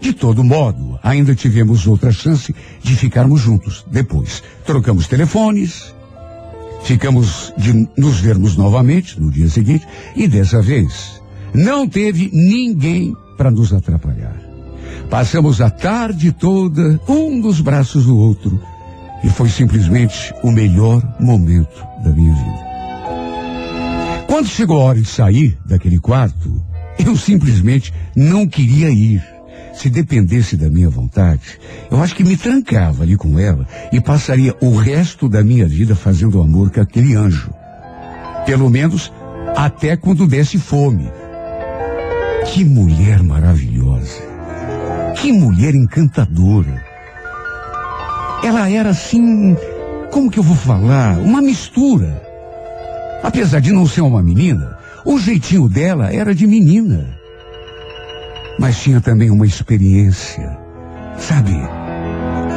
De todo modo, ainda tivemos outra chance de ficarmos juntos. Depois, trocamos telefones, ficamos de nos vermos novamente no dia seguinte, e dessa vez, não teve ninguém para nos atrapalhar. Passamos a tarde toda, um dos braços do outro, e foi simplesmente o melhor momento da minha vida. Quando chegou a hora de sair daquele quarto, eu simplesmente não queria ir. Se dependesse da minha vontade, eu acho que me trancava ali com ela e passaria o resto da minha vida fazendo amor com aquele anjo. Pelo menos até quando desse fome. Que mulher maravilhosa. Que mulher encantadora. Ela era assim, como que eu vou falar? Uma mistura Apesar de não ser uma menina, o jeitinho dela era de menina. Mas tinha também uma experiência. Sabe?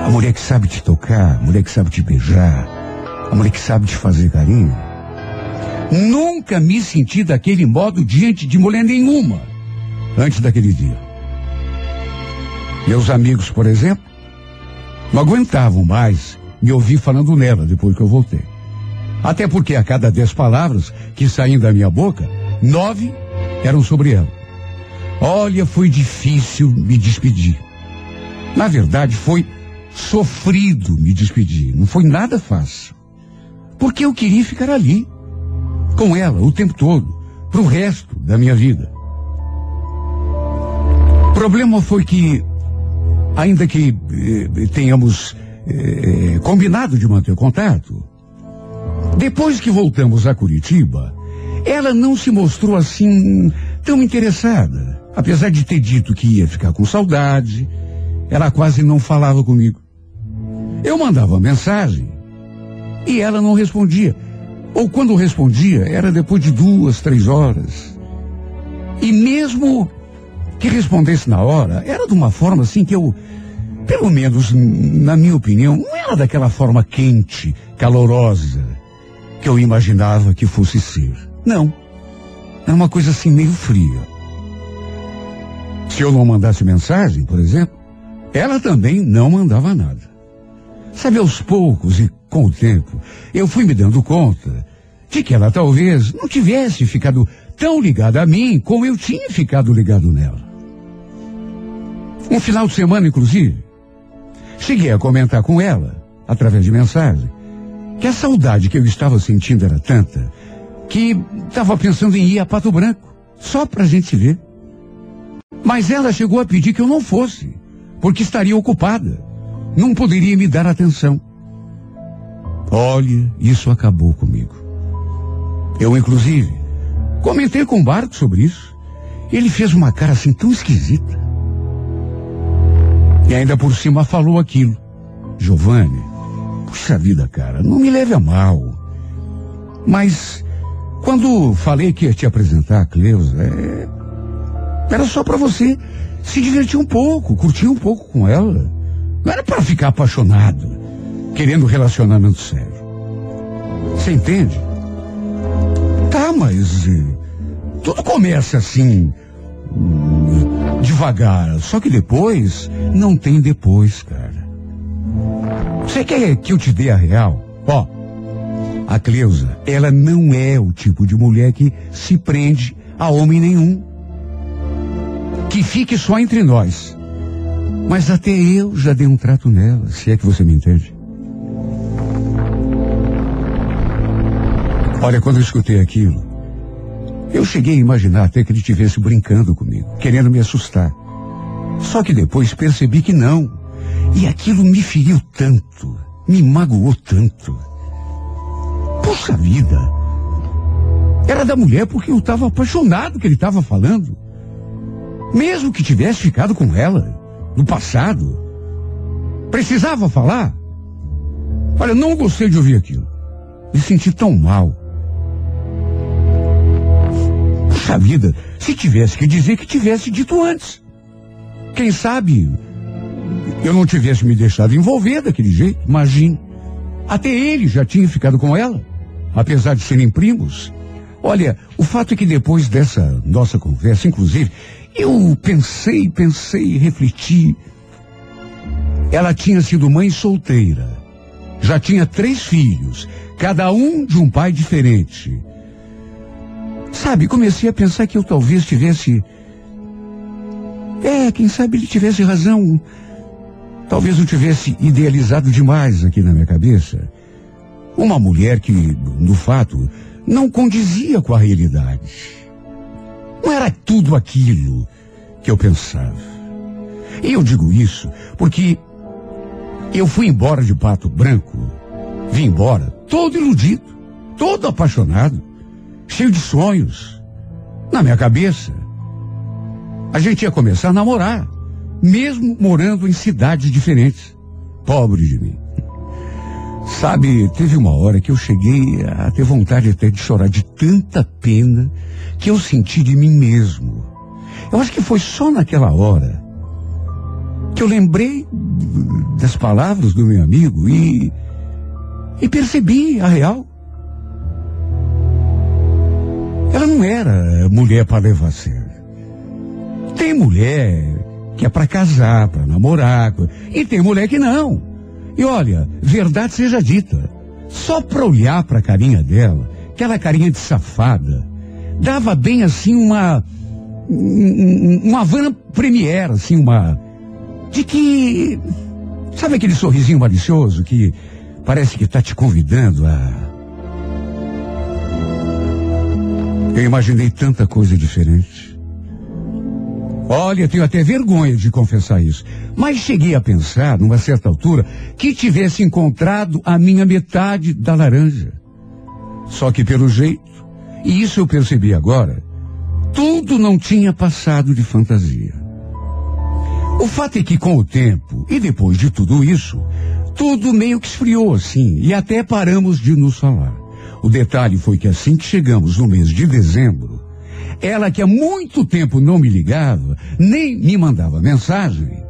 A mulher que sabe te tocar, a mulher que sabe te beijar, a mulher que sabe te fazer carinho. Nunca me senti daquele modo diante de mulher nenhuma antes daquele dia. Meus amigos, por exemplo, não aguentavam mais me ouvir falando nela depois que eu voltei. Até porque a cada dez palavras que saíam da minha boca, nove eram sobre ela. Olha, foi difícil me despedir. Na verdade, foi sofrido me despedir. Não foi nada fácil. Porque eu queria ficar ali, com ela, o tempo todo, pro resto da minha vida. O problema foi que, ainda que eh, tenhamos eh, combinado de manter contato, depois que voltamos a Curitiba, ela não se mostrou assim tão interessada. Apesar de ter dito que ia ficar com saudade, ela quase não falava comigo. Eu mandava mensagem e ela não respondia. Ou quando respondia, era depois de duas, três horas. E mesmo que respondesse na hora, era de uma forma assim que eu, pelo menos na minha opinião, não era daquela forma quente, calorosa, que eu imaginava que fosse ser. Não. Era uma coisa assim meio fria. Se eu não mandasse mensagem, por exemplo, ela também não mandava nada. Sabe, aos poucos e com o tempo, eu fui me dando conta de que ela talvez não tivesse ficado tão ligada a mim como eu tinha ficado ligado nela. Um final de semana, inclusive, cheguei a comentar com ela, através de mensagem, que a saudade que eu estava sentindo era tanta que estava pensando em ir a Pato Branco, só pra gente se ver. Mas ela chegou a pedir que eu não fosse, porque estaria ocupada. Não poderia me dar atenção. Olha, isso acabou comigo. Eu, inclusive, comentei com o Barco sobre isso. Ele fez uma cara assim tão esquisita. E ainda por cima falou aquilo. Giovanni, puxa vida, cara, não me leve a mal. Mas, quando falei que ia te apresentar a Cleusa, é... era só para você se divertir um pouco, curtir um pouco com ela. Não era para ficar apaixonado, querendo relacionamento sério. Você entende? Tá, mas eh, tudo começa assim, devagar. Só que depois não tem depois, cara. Você quer que eu te dê a real? Ó, a Cleusa, ela não é o tipo de mulher que se prende a homem nenhum. Que fique só entre nós. Mas até eu já dei um trato nela, se é que você me entende. Olha, quando eu escutei aquilo, eu cheguei a imaginar até que ele estivesse brincando comigo, querendo me assustar. Só que depois percebi que não. E aquilo me feriu tanto, me magoou tanto. Puxa vida! Era da mulher porque eu estava apaixonado que ele estava falando. Mesmo que tivesse ficado com ela, no passado. Precisava falar? Olha, não gostei de ouvir aquilo. Me senti tão mal. Puxa vida, se tivesse que dizer que tivesse dito antes. Quem sabe eu não tivesse me deixado envolver daquele jeito, imagine. Até ele já tinha ficado com ela, apesar de serem primos. Olha, o fato é que depois dessa nossa conversa, inclusive, eu pensei, pensei, refleti. Ela tinha sido mãe solteira. Já tinha três filhos, cada um de um pai diferente. Sabe, comecei a pensar que eu talvez tivesse. É, quem sabe ele tivesse razão. Talvez eu tivesse idealizado demais aqui na minha cabeça. Uma mulher que, no fato, não condizia com a realidade. Não era tudo aquilo que eu pensava. E eu digo isso porque eu fui embora de Pato Branco, vim embora todo iludido, todo apaixonado, cheio de sonhos. Na minha cabeça, a gente ia começar a namorar, mesmo morando em cidades diferentes. Pobre de mim. Sabe, teve uma hora que eu cheguei a ter vontade até de chorar de tanta pena que eu senti de mim mesmo. Eu acho que foi só naquela hora que eu lembrei das palavras do meu amigo e, e percebi a real. Ela não era mulher para levar a sério. Tem mulher que é para casar, para namorar, e tem mulher que não. E olha, verdade seja dita, só para olhar para a carinha dela, aquela carinha de safada, dava bem assim uma uma Havana Premiere, assim, uma de que sabe aquele sorrisinho malicioso que parece que está te convidando a Eu imaginei tanta coisa diferente. Olha, tenho até vergonha de confessar isso. Mas cheguei a pensar, numa certa altura, que tivesse encontrado a minha metade da laranja. Só que pelo jeito, e isso eu percebi agora, tudo não tinha passado de fantasia. O fato é que com o tempo, e depois de tudo isso, tudo meio que esfriou assim, e até paramos de nos falar. O detalhe foi que assim que chegamos no mês de dezembro, ela que há muito tempo não me ligava, nem me mandava mensagem,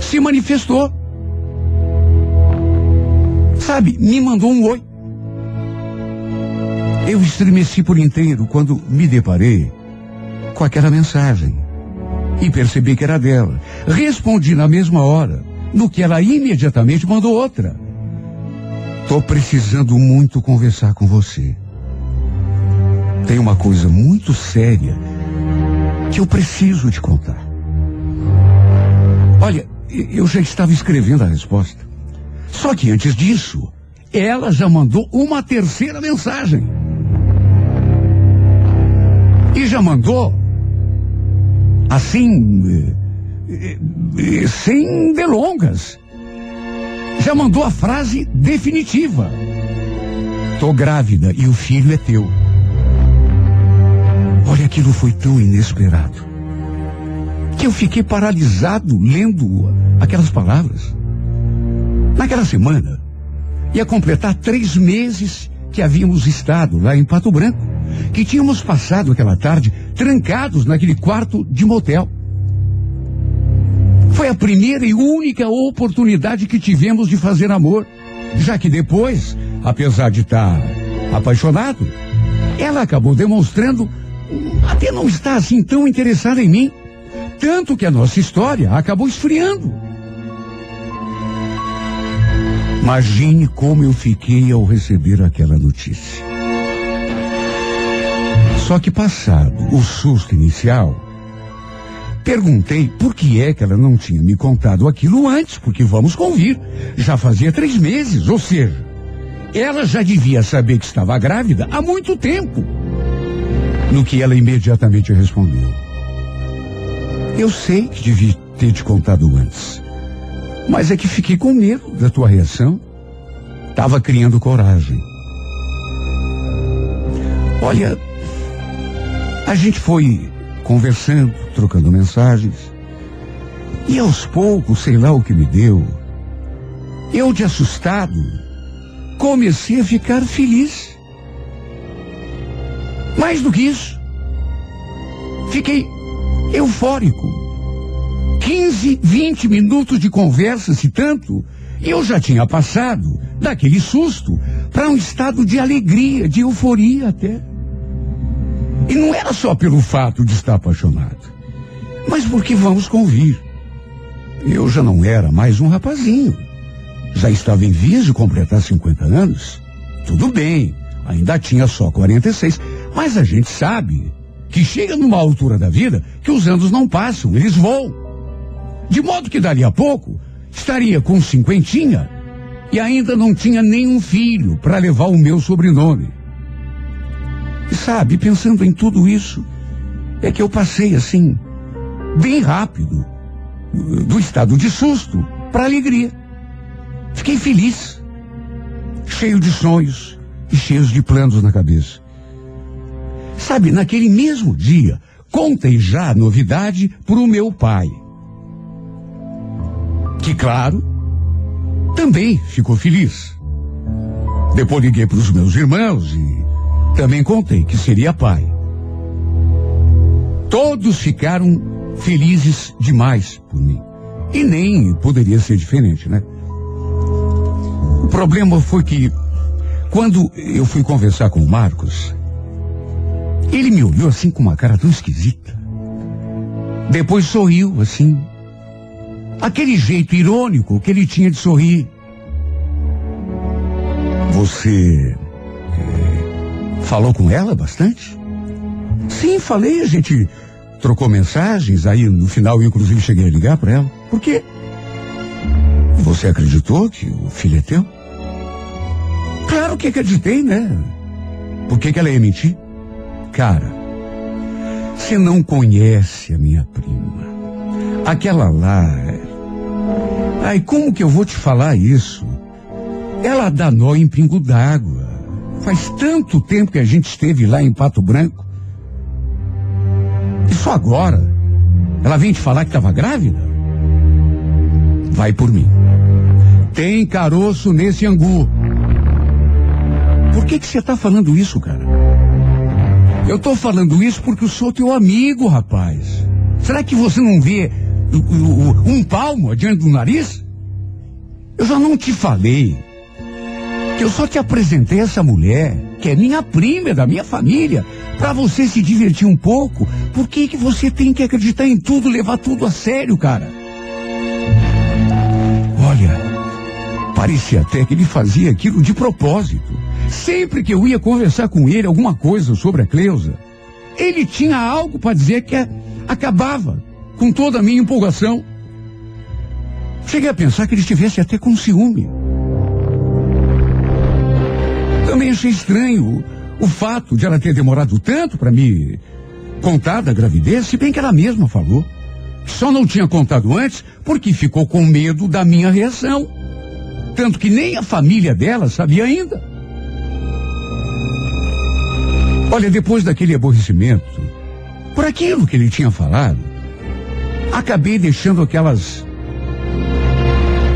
se manifestou. Sabe, me mandou um oi. Eu estremeci por inteiro quando me deparei com aquela mensagem e percebi que era dela. Respondi na mesma hora, no que ela imediatamente mandou outra. Tô precisando muito conversar com você. Tem uma coisa muito séria que eu preciso te contar. Olha, eu já estava escrevendo a resposta. Só que antes disso, ela já mandou uma terceira mensagem. E já mandou assim, eh, eh, sem delongas. Já mandou a frase definitiva. Tô grávida e o filho é teu. Olha, aquilo foi tão inesperado que eu fiquei paralisado lendo aquelas palavras. Naquela semana, ia completar três meses que havíamos estado lá em Pato Branco, que tínhamos passado aquela tarde trancados naquele quarto de motel. Foi a primeira e única oportunidade que tivemos de fazer amor, já que depois, apesar de estar apaixonado, ela acabou demonstrando até não estar assim tão interessada em mim. Tanto que a nossa história acabou esfriando. Imagine como eu fiquei ao receber aquela notícia. Só que passado o susto inicial, perguntei por que é que ela não tinha me contado aquilo antes, porque vamos convir, já fazia três meses, ou seja, ela já devia saber que estava grávida há muito tempo. No que ela imediatamente respondeu. Eu sei que devia ter te contado antes. Mas é que fiquei com medo da tua reação. Tava criando coragem. Olha, a gente foi conversando, trocando mensagens. E aos poucos, sei lá o que me deu, eu de assustado, comecei a ficar feliz. Mais do que isso, fiquei eufórico. 15, 20 minutos de conversa, se tanto, eu já tinha passado daquele susto para um estado de alegria, de euforia até. E não era só pelo fato de estar apaixonado, mas porque vamos convir. Eu já não era mais um rapazinho. Já estava em vias de completar 50 anos. Tudo bem, ainda tinha só 46, mas a gente sabe que chega numa altura da vida que os anos não passam, eles voam. De modo que dali a pouco estaria com cinquentinha e ainda não tinha nenhum filho para levar o meu sobrenome. E sabe, pensando em tudo isso, é que eu passei assim, bem rápido, do estado de susto para alegria. Fiquei feliz, cheio de sonhos e cheios de planos na cabeça. Sabe, naquele mesmo dia, contei já a novidade para o meu pai. Que, claro, também ficou feliz. Depois liguei para os meus irmãos e também contei que seria pai. Todos ficaram felizes demais por mim. E nem poderia ser diferente, né? O problema foi que, quando eu fui conversar com o Marcos, ele me olhou assim com uma cara tão esquisita. Depois sorriu, assim. Aquele jeito irônico que ele tinha de sorrir. Você falou com ela bastante? Sim, falei. A gente trocou mensagens. Aí no final, eu, inclusive, cheguei a ligar para ela. Por quê? Você acreditou que o filho é teu? Claro que acreditei, né? Por que, que ela ia mentir? Cara, você não conhece a minha prima. Aquela lá. Ai, como que eu vou te falar isso? Ela dá nó em pingo d'água. Faz tanto tempo que a gente esteve lá em Pato Branco. E só agora? Ela vem te falar que estava grávida? Vai por mim. Tem caroço nesse angu. Por que que você está falando isso, cara? Eu estou falando isso porque eu sou teu amigo, rapaz. Será que você não vê um palmo adiante do nariz? Eu já não te falei que eu só te apresentei essa mulher, que é minha prima, é da minha família, para você se divertir um pouco. Por que que você tem que acreditar em tudo, levar tudo a sério, cara? Olha, parecia até que ele fazia aquilo de propósito. Sempre que eu ia conversar com ele alguma coisa sobre a Cleusa, ele tinha algo para dizer que acabava com toda a minha empolgação. Cheguei a pensar que ele estivesse até com ciúme. Também achei estranho o, fato de ela ter demorado tanto para me contar da gravidez, se bem que ela mesma falou. Só não tinha contado antes porque ficou com medo da minha reação. Tanto que nem a família dela sabia ainda. Olha, depois daquele aborrecimento, por aquilo que ele tinha falado, acabei deixando aquelas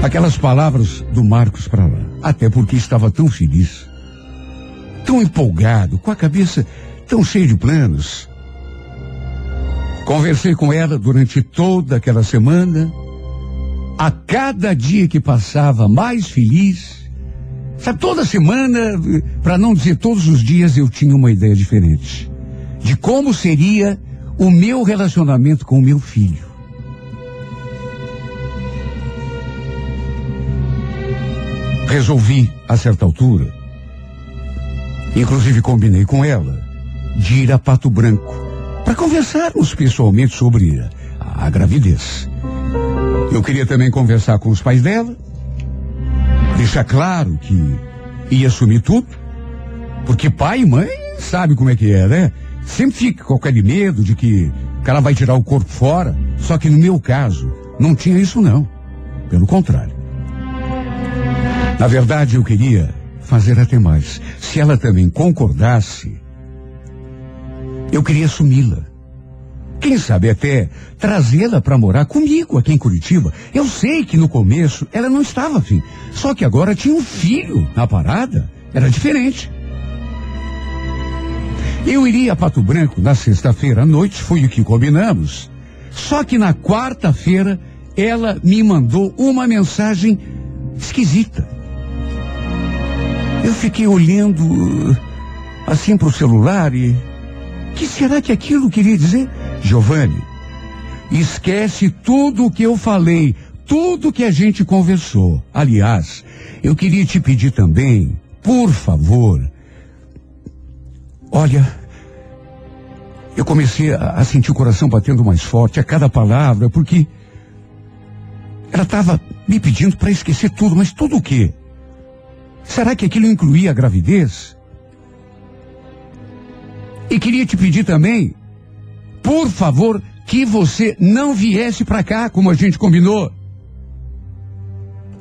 aquelas palavras do Marcos para lá, até porque estava tão feliz, tão empolgado, com a cabeça tão cheia de planos. Conversei com ela durante toda aquela semana, a cada dia que passava mais feliz. Sabe, toda semana, para não dizer todos os dias, eu tinha uma ideia diferente de como seria o meu relacionamento com o meu filho. Resolvi, a certa altura, inclusive combinei com ela, de ir a Pato Branco para conversarmos pessoalmente sobre a, a gravidez. Eu queria também conversar com os pais dela, deixar claro que ia assumir tudo, porque pai e mãe sabe como é que é, né? Sempre fica com aquele medo de que o cara vai tirar o corpo fora, só que no meu caso não tinha isso não, pelo contrário. Na verdade, eu queria fazer até mais. Se ela também concordasse, eu queria assumi-la. Quem sabe até trazê-la para morar comigo aqui em Curitiba. Eu sei que no começo ela não estava afim. Só que agora tinha um filho na parada. Era diferente. Eu iria a Pato Branco na sexta-feira à noite, foi o que combinamos. Só que na quarta-feira ela me mandou uma mensagem esquisita. Eu fiquei olhando uh, assim para o celular e. que será que aquilo queria dizer? Giovanni, esquece tudo o que eu falei, tudo que a gente conversou. Aliás, eu queria te pedir também, por favor. Olha, eu comecei a, a sentir o coração batendo mais forte a cada palavra, porque ela estava me pedindo para esquecer tudo, mas tudo o quê? Será que aquilo incluía a gravidez? E queria te pedir também, por favor, que você não viesse para cá como a gente combinou.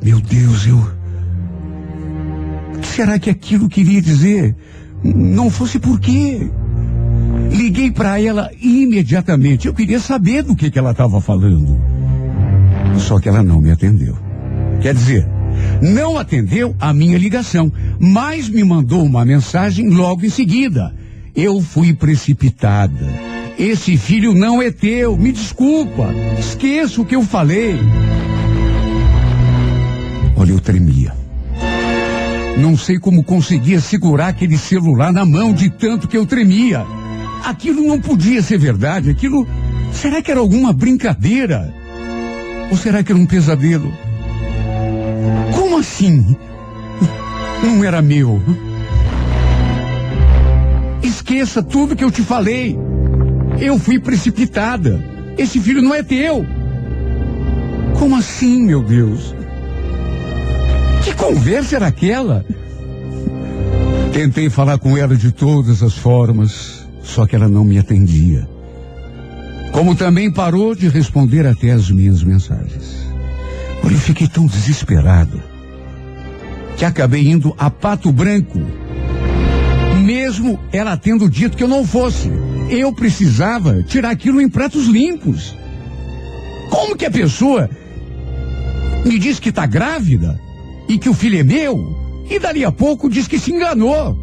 Meu Deus, eu. O que será que aquilo queria dizer? Não fosse por quê? Liguei para ela imediatamente. Eu queria saber do que, que ela estava falando. Só que ela não me atendeu. Quer dizer, Não atendeu a minha ligação, mas me mandou uma mensagem logo em seguida. Eu fui precipitada. Esse filho não é teu, me desculpa. Esqueça o que eu falei. Olha, eu tremia. Não sei como conseguia segurar aquele celular na mão de tanto que eu tremia. Aquilo não podia ser verdade. Aquilo. Será que era alguma brincadeira? Ou será que era um pesadelo? Assim? Não era meu. Esqueça tudo que eu te falei. Eu fui precipitada. Esse filho não é teu. Como assim, meu Deus? Que conversa era aquela? Tentei falar com ela de todas as formas, só que ela não me atendia. Como também parou de responder até as minhas mensagens. Eu fiquei tão desesperado que acabei indo a Pato Branco, mesmo ela tendo dito que eu não fosse. Eu precisava tirar aquilo em pratos limpos. Como que a pessoa me diz que está grávida e que o filho é meu e dali a pouco diz que se enganou?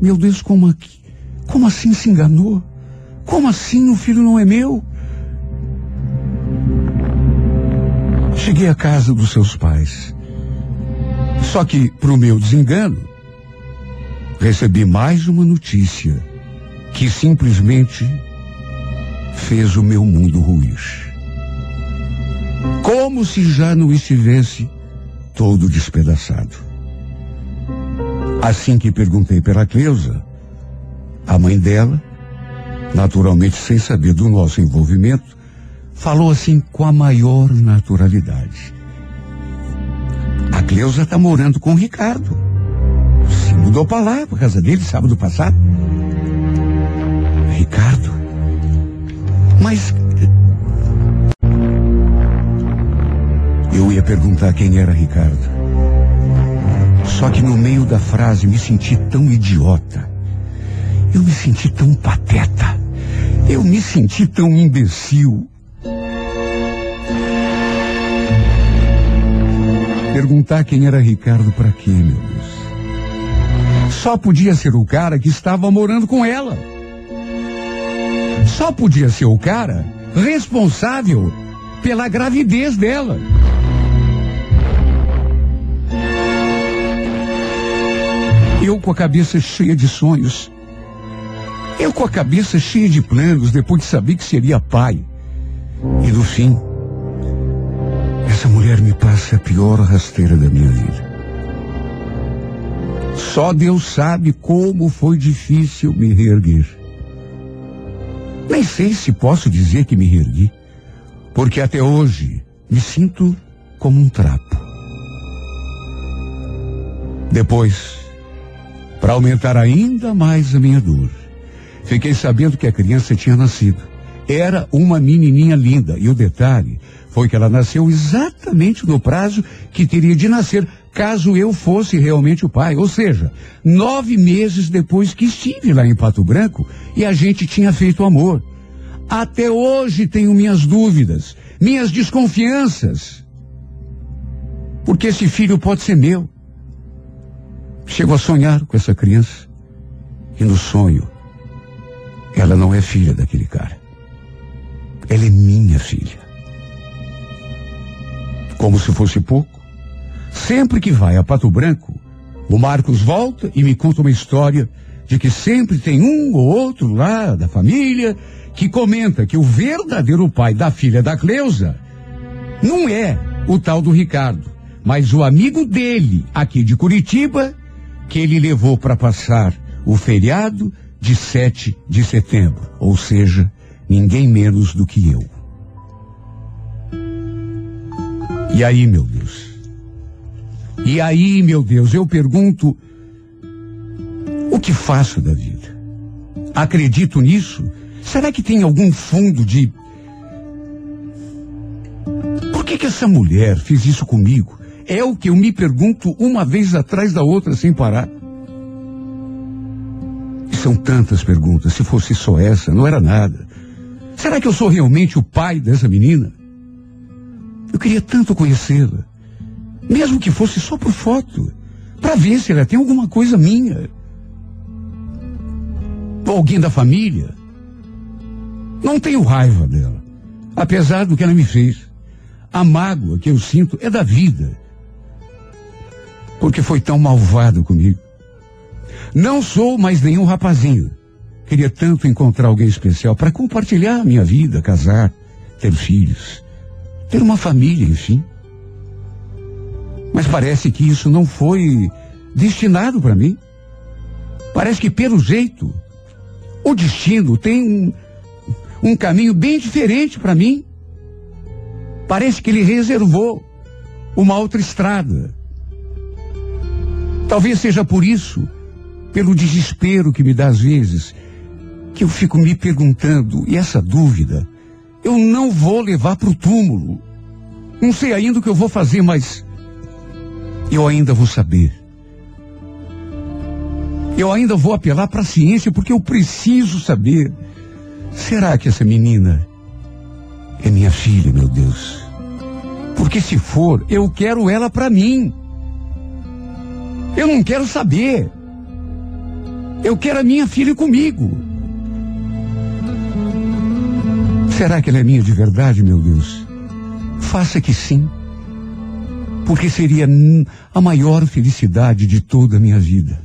Meu Deus, como aqui? Como assim se enganou? Como assim o filho não é meu? Cheguei à casa dos seus pais. Só que, para o meu desengano, recebi mais uma notícia que simplesmente fez o meu mundo ruir. Como se já não estivesse todo despedaçado. Assim que perguntei pela Cleusa, a mãe dela, naturalmente sem saber do nosso envolvimento, falou assim com a maior naturalidade. A Cleusa está morando com o Ricardo. Se mudou para lá, por casa dele, sábado passado. Ricardo? Mas. Eu ia perguntar quem era Ricardo. Só que no meio da frase me senti tão idiota. Eu me senti tão pateta. Eu me senti tão imbecil. Perguntar quem era Ricardo para quê, meu Deus? Só podia ser o cara que estava morando com ela. Só podia ser o cara responsável pela gravidez dela. Eu com a cabeça cheia de sonhos. Eu com a cabeça cheia de planos depois de saber que seria pai. E no fim, essa mulher me passa a pior rasteira da minha vida. Só Deus sabe como foi difícil me reerguer. Nem sei se posso dizer que me reergui, porque até hoje me sinto como um trapo. Depois, para aumentar ainda mais a minha dor, fiquei sabendo que a criança tinha nascido. Era uma menininha linda e o detalhe foi que ela nasceu exatamente no prazo que teria de nascer caso eu fosse realmente o pai. Ou seja, nove meses depois que estive lá em Pato Branco e a gente tinha feito amor. Até hoje tenho minhas dúvidas, minhas desconfianças. Porque esse filho pode ser meu. Chego a sonhar com essa criança. E no sonho, ela não é filha daquele cara. Ela é minha filha. Como se fosse pouco, sempre que vai a Pato Branco, o Marcos volta e me conta uma história de que sempre tem um ou outro lá da família que comenta que o verdadeiro pai da filha da Cleusa não é o tal do Ricardo, mas o amigo dele aqui de Curitiba que ele levou para passar o feriado de 7 de setembro, ou seja, ninguém menos do que eu. E aí, meu Deus? E aí, meu Deus, eu pergunto: o que faço da vida? Acredito nisso? Será que tem algum fundo de. Por que, que essa mulher fez isso comigo? É o que eu me pergunto uma vez atrás da outra sem parar. E são tantas perguntas. Se fosse só essa, não era nada. Será que eu sou realmente o pai dessa menina? Eu queria tanto conhecê-la. Mesmo que fosse só por foto. Para ver se ela tem alguma coisa minha. Ou alguém da família. Não tenho raiva dela. Apesar do que ela me fez. A mágoa que eu sinto é da vida. Porque foi tão malvado comigo. Não sou mais nenhum rapazinho. Queria tanto encontrar alguém especial para compartilhar a minha vida, casar, ter filhos, ter uma família, enfim. Mas parece que isso não foi destinado para mim. Parece que pelo jeito, o destino tem um, um caminho bem diferente para mim. Parece que ele reservou uma outra estrada. Talvez seja por isso, pelo desespero que me dá às vezes, que eu fico me perguntando, e essa dúvida, eu não vou levar para o túmulo. Não sei ainda o que eu vou fazer, mas eu ainda vou saber. Eu ainda vou apelar para a ciência porque eu preciso saber. Será que essa menina é minha filha, meu Deus? Porque se for, eu quero ela para mim. Eu não quero saber. Eu quero a minha filha comigo. Será que ela é minha de verdade, meu Deus? Faça que sim porque seria a maior felicidade de toda a minha vida.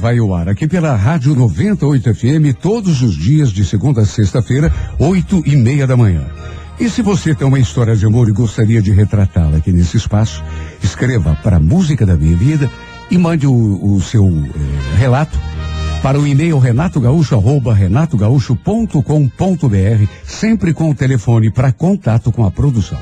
Vai ao ar aqui pela Rádio 98 FM todos os dias de segunda a sexta-feira, oito e meia da manhã. E se você tem uma história de amor e gostaria de retratá-la aqui nesse espaço, escreva para Música da Minha Vida e mande o, o seu eh, relato para o e-mail renatogaúcho.com.br, sempre com o telefone para contato com a produção.